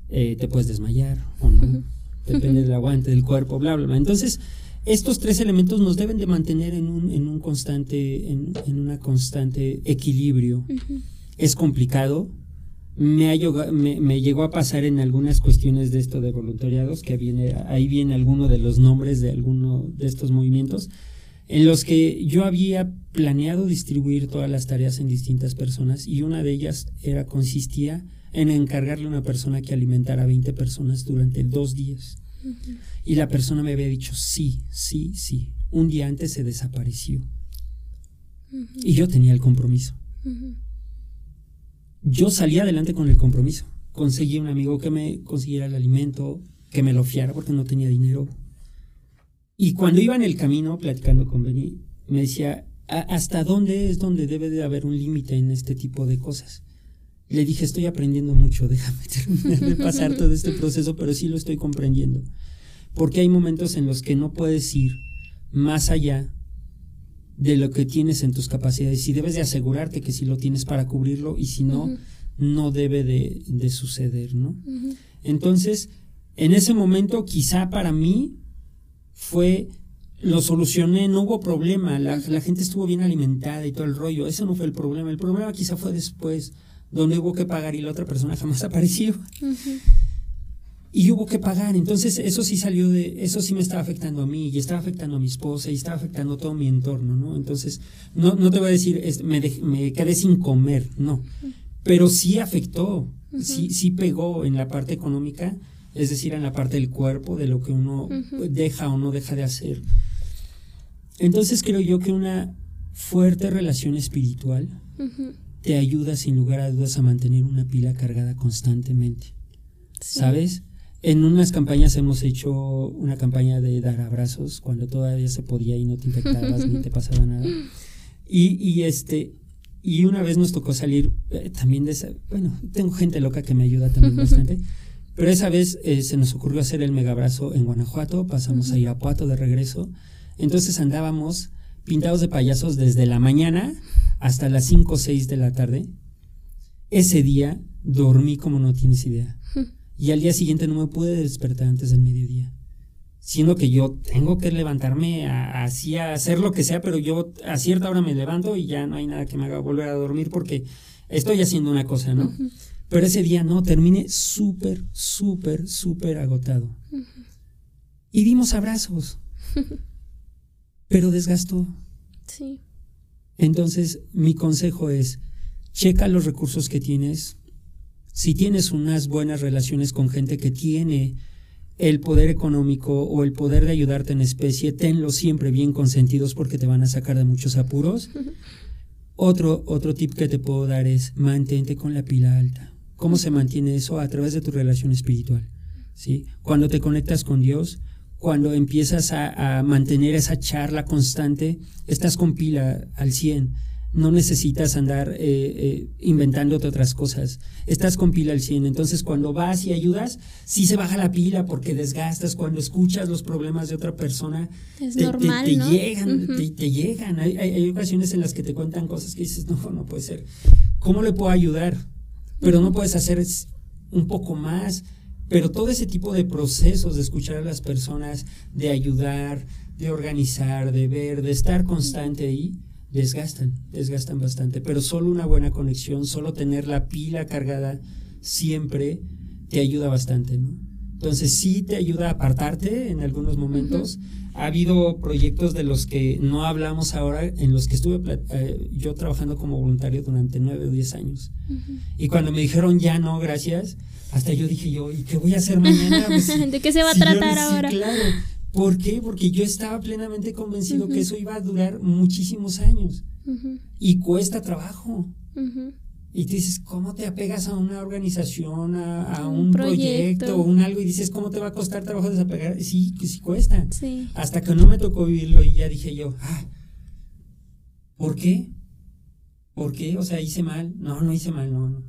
eh, te puedes desmayar o no, depende del aguante del cuerpo, bla, bla, bla. Entonces, estos tres elementos nos deben de mantener en un, en un constante, en, en una constante equilibrio. Es complicado, me, me, llegó a pasar en algunas cuestiones de esto de voluntariados, que viene, ahí viene alguno de los nombres de alguno de estos movimientos, en los que yo había planeado distribuir todas las tareas en distintas personas y una de ellas era consistía en encargarle a una persona que alimentara a 20 personas durante dos días. Y la persona me había dicho, sí, sí, sí. Un día antes se desapareció. Y yo tenía el compromiso yo salí adelante con el compromiso. Conseguí un amigo que me consiguiera el alimento, que me lo fiara porque no tenía dinero. Y cuando iba en el camino platicando con Benny, me decía, ¿hasta dónde es donde debe de haber un límite en este tipo de cosas? Le dije, estoy aprendiendo mucho, déjame terminar de pasar todo este proceso, pero sí lo estoy comprendiendo. Porque hay momentos en los que no puedes ir más allá de lo que tienes en tus capacidades y debes de asegurarte que si lo tienes para cubrirlo y si no, no debe de, suceder, ¿no? Entonces, en ese momento quizá para mí fue, lo solucioné, no hubo problema, la, la, gente estuvo bien alimentada y todo el rollo, ese no fue el problema, el problema quizá fue después, donde hubo que pagar y la otra persona jamás apareció y hubo que pagar. Entonces, eso sí salió de, eso sí me estaba afectando a mí, y estaba afectando a mi esposa, y estaba afectando todo mi entorno, ¿no? Entonces, no, no te voy a decir, me, me quedé sin comer, no. pero sí afectó, sí, sí pegó en la parte económica, es decir, en la parte del cuerpo, de lo que uno deja o no deja de hacer. Entonces creo yo que una fuerte relación espiritual te ayuda sin lugar a dudas a mantener una pila cargada constantemente. ¿Sabes? En unas campañas hemos hecho una campaña de dar abrazos cuando todavía se podía y no te infectabas ni te pasaba nada. Y, y este y una vez nos tocó salir eh, también de esa, bueno, tengo gente loca que me ayuda también bastante, pero esa vez eh, se nos ocurrió hacer el megabrazo en Guanajuato, pasamos a Irapuato de regreso, entonces andábamos pintados de payasos desde la mañana hasta las 5 o 6 de la tarde. Ese día dormí como no tienes idea. Y al día siguiente no me pude despertar antes del mediodía. Siendo que yo tengo que levantarme así a, hacer lo que sea, pero yo a cierta hora me levanto y ya no hay nada que me haga volver a dormir porque estoy haciendo una cosa, ¿no? Pero ese día no, terminé súper, súper, súper agotado. Y dimos abrazos. pero desgastó. Sí. Entonces, mi consejo es, checa los recursos que tienes, si tienes unas buenas relaciones con gente que tiene el poder económico o el poder de ayudarte en especie, tenlos siempre bien consentidos porque te van a sacar de muchos apuros. Otro, otro tip que te puedo dar es mantente con la pila alta. ¿Cómo se mantiene eso? A través de tu relación espiritual. ¿sí? Cuando te conectas con Dios, cuando empiezas a, a mantener esa charla constante, estás con pila al 100 no necesitas andar eh, eh, inventándote otras cosas. Estás con pila al 100. Entonces, cuando vas y ayudas, sí se baja la pila porque desgastas. Cuando escuchas los problemas de otra persona, te, llegan, te, llegan. Hay, ocasiones en las que te cuentan cosas que dices, no, no puede ser. ¿Cómo le puedo ayudar? Pero no puedes hacer un poco más. Pero todo ese tipo de procesos de escuchar a las personas, de ayudar, de organizar, de ver, de estar constante ahí, desgastan, desgastan bastante, pero solo una buena conexión, solo tener la pila cargada siempre te ayuda bastante, ¿no? Entonces sí te ayuda a apartarte en algunos momentos. Ha habido proyectos de los que no hablamos ahora, en los que estuve eh, yo trabajando como voluntario durante nueve o diez años. Y cuando me dijeron ya no, gracias, hasta yo dije yo, ¿y qué voy a hacer mañana? Pues ¿De qué se va a tratar ahora? claro, ¿Por qué? Porque yo estaba plenamente convencido que eso iba a durar muchísimos años y cuesta trabajo. Y tú dices, ¿cómo te apegas a una organización, a, un, proyecto. o un algo y dices, ¿cómo te va a costar trabajo desapegar? Sí, sí cuesta. Hasta que no me tocó vivirlo y ya dije yo, ah, ¿por qué? ¿Por qué? O sea, hice mal. No, no hice mal, no, no.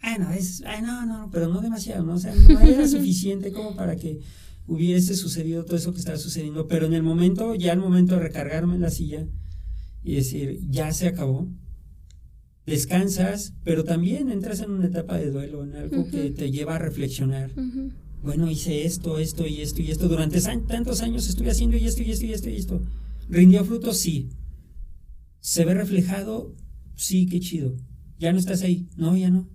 Bueno, es, ay, no, no, pero no demasiado, ¿no? O sea, no era suficiente como para que hubiese sucedido todo eso que estaba sucediendo, pero en el momento, ya el momento de recargarme en la silla y decir, ya se acabó, descansas, pero también entras en una etapa de duelo, en algo que te lleva a reflexionar. Bueno, hice esto, esto y esto y esto, durante tantos años estuve haciendo y esto y esto y esto y esto. ¿Rindió fruto? Sí. ¿Se ve reflejado? Sí, qué chido. ¿Ya no estás ahí? No, ya no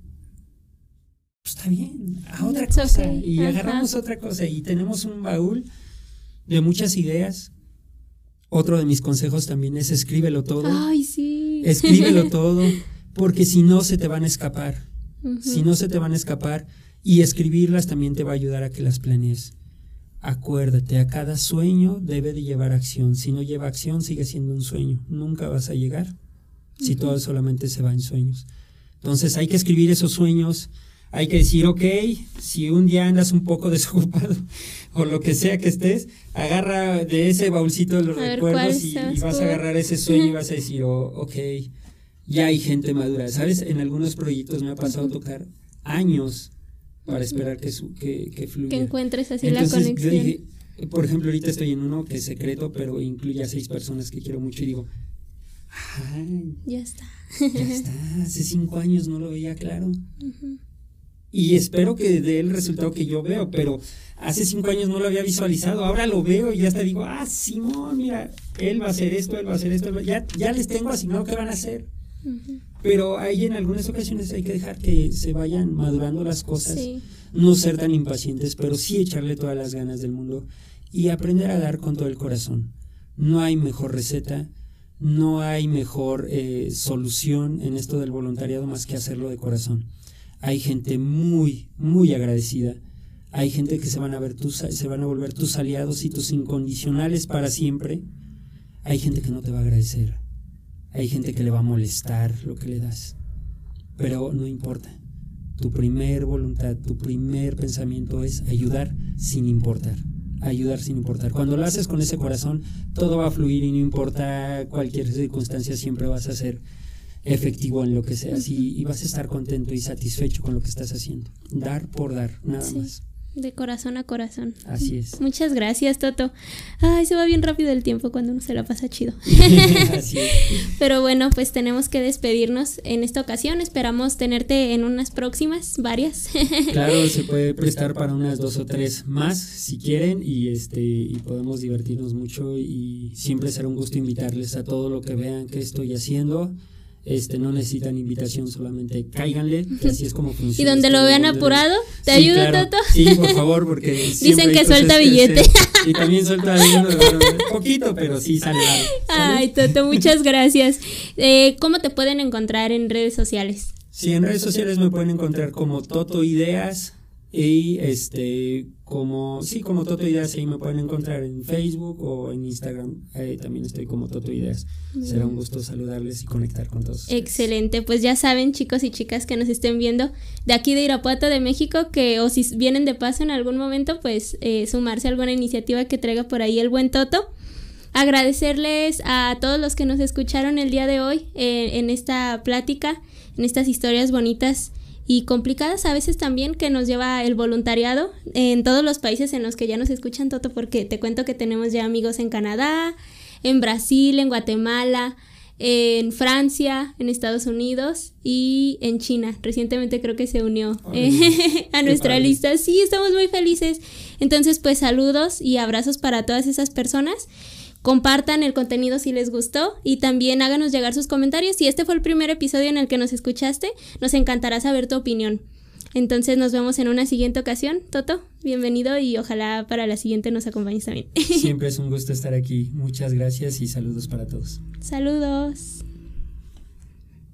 pues está bien, a otra cosa. Y agarramos otra cosa y tenemos un baúl de muchas ideas. Otro de mis consejos también es escríbelo todo. Ay, sí. Escríbelo todo, porque si no se te van a escapar. Si no se te van a escapar. Y escribirlas también te va a ayudar a que las planees. Acuérdate, a cada sueño debe de llevar acción. Si no lleva acción, sigue siendo un sueño. Nunca vas a llegar si todo solamente se va en sueños. Entonces hay que escribir esos sueños, hay que decir, ok, si un día andas un poco desocupado o lo que sea que estés, agarra de ese baúlcito de los recuerdos y, vas a agarrar ese sueño y vas a decir, oh, ok, ya hay gente madura. ¿Sabes? En algunos proyectos me ha pasado tocar años para esperar que, su, que, que fluya. Que encuentres así la conexión. Yo dije, por ejemplo, ahorita estoy en uno que es secreto, pero incluye a seis personas que quiero mucho y digo, ay, ya está. Ya está, hace cinco años no lo veía claro y espero que dé el resultado que yo veo, pero hace cinco años no lo había visualizado, ahora lo veo y ya hasta digo, ah, Simón, mira, él va a hacer esto, él va a hacer esto, ya, ya les tengo asignado qué van a hacer. Pero ahí en algunas ocasiones hay que dejar que se vayan madurando las cosas, no ser tan impacientes, pero sí echarle todas las ganas del mundo y aprender a dar con todo el corazón. No hay mejor receta, no hay mejor eh, solución en esto del voluntariado más que hacerlo de corazón. Hay gente muy, muy agradecida. Hay gente que se van a ver tus, se van a volver tus aliados y tus incondicionales para siempre. Hay gente que no te va a agradecer. Hay gente que le va a molestar lo que le das. Pero no importa. Tu primer voluntad, tu primer pensamiento es ayudar sin importar ayudar sin importar. Cuando lo haces con ese corazón, todo va a fluir y no importa cualquier circunstancia, siempre vas a ser efectivo en lo que seas y, vas a estar contento y satisfecho con lo que estás haciendo. Dar por dar, nada más. De corazón a corazón. Así es. Muchas gracias, Toto. Ay, se va bien rápido el tiempo cuando uno se la pasa chido. Así es. Pero bueno, pues tenemos que despedirnos en esta ocasión. Esperamos tenerte en unas próximas, varias. claro, se puede prestar para unas dos o tres más si quieren y este y podemos divertirnos mucho y siempre será un gusto invitarles a todo lo que vean que estoy haciendo este, no necesitan invitación, solamente cáiganle, así es como funciona. Y donde lo vean apurado, ¿te ayuda, Toto? Sí, por favor, porque dicen que suelta billete. y también suelta poquito, pero sí sale. Ay, Toto, muchas gracias. Eh, ¿Cómo te pueden encontrar en redes sociales? Sí, en redes sociales me pueden encontrar como Toto Ideas y este, como, sí, como Toto Ideas, ahí me pueden encontrar en Facebook o en Instagram. Ahí también estoy como Toto Ideas. Será un gusto saludarles y conectar con todos. Excelente, pues ya saben, chicos y chicas que nos estén viendo de aquí de Irapuato, de México, que o si vienen de paso en algún momento, pues eh, sumarse a alguna iniciativa que traiga por ahí el buen Toto. Agradecerles a todos los que nos escucharon el día de hoy eh, en esta plática, en estas historias bonitas y complicadas a veces también que nos lleva el voluntariado en todos los países en los que ya nos escuchan Toto porque te cuento que tenemos ya amigos en Canadá, en Brasil, en Guatemala, en Francia, en Estados Unidos y en China. Recientemente creo que se unió a nuestra lista. Sí, estamos muy felices. Entonces, pues saludos y abrazos para todas esas personas compartan el contenido si les gustó y también háganos llegar sus comentarios. Si este fue el primer episodio en el que nos escuchaste, nos encantará saber tu opinión. Entonces nos vemos en una siguiente ocasión. Toto, bienvenido y ojalá para la siguiente nos acompañes también. Siempre es un gusto estar aquí. Muchas gracias y saludos para todos. Saludos.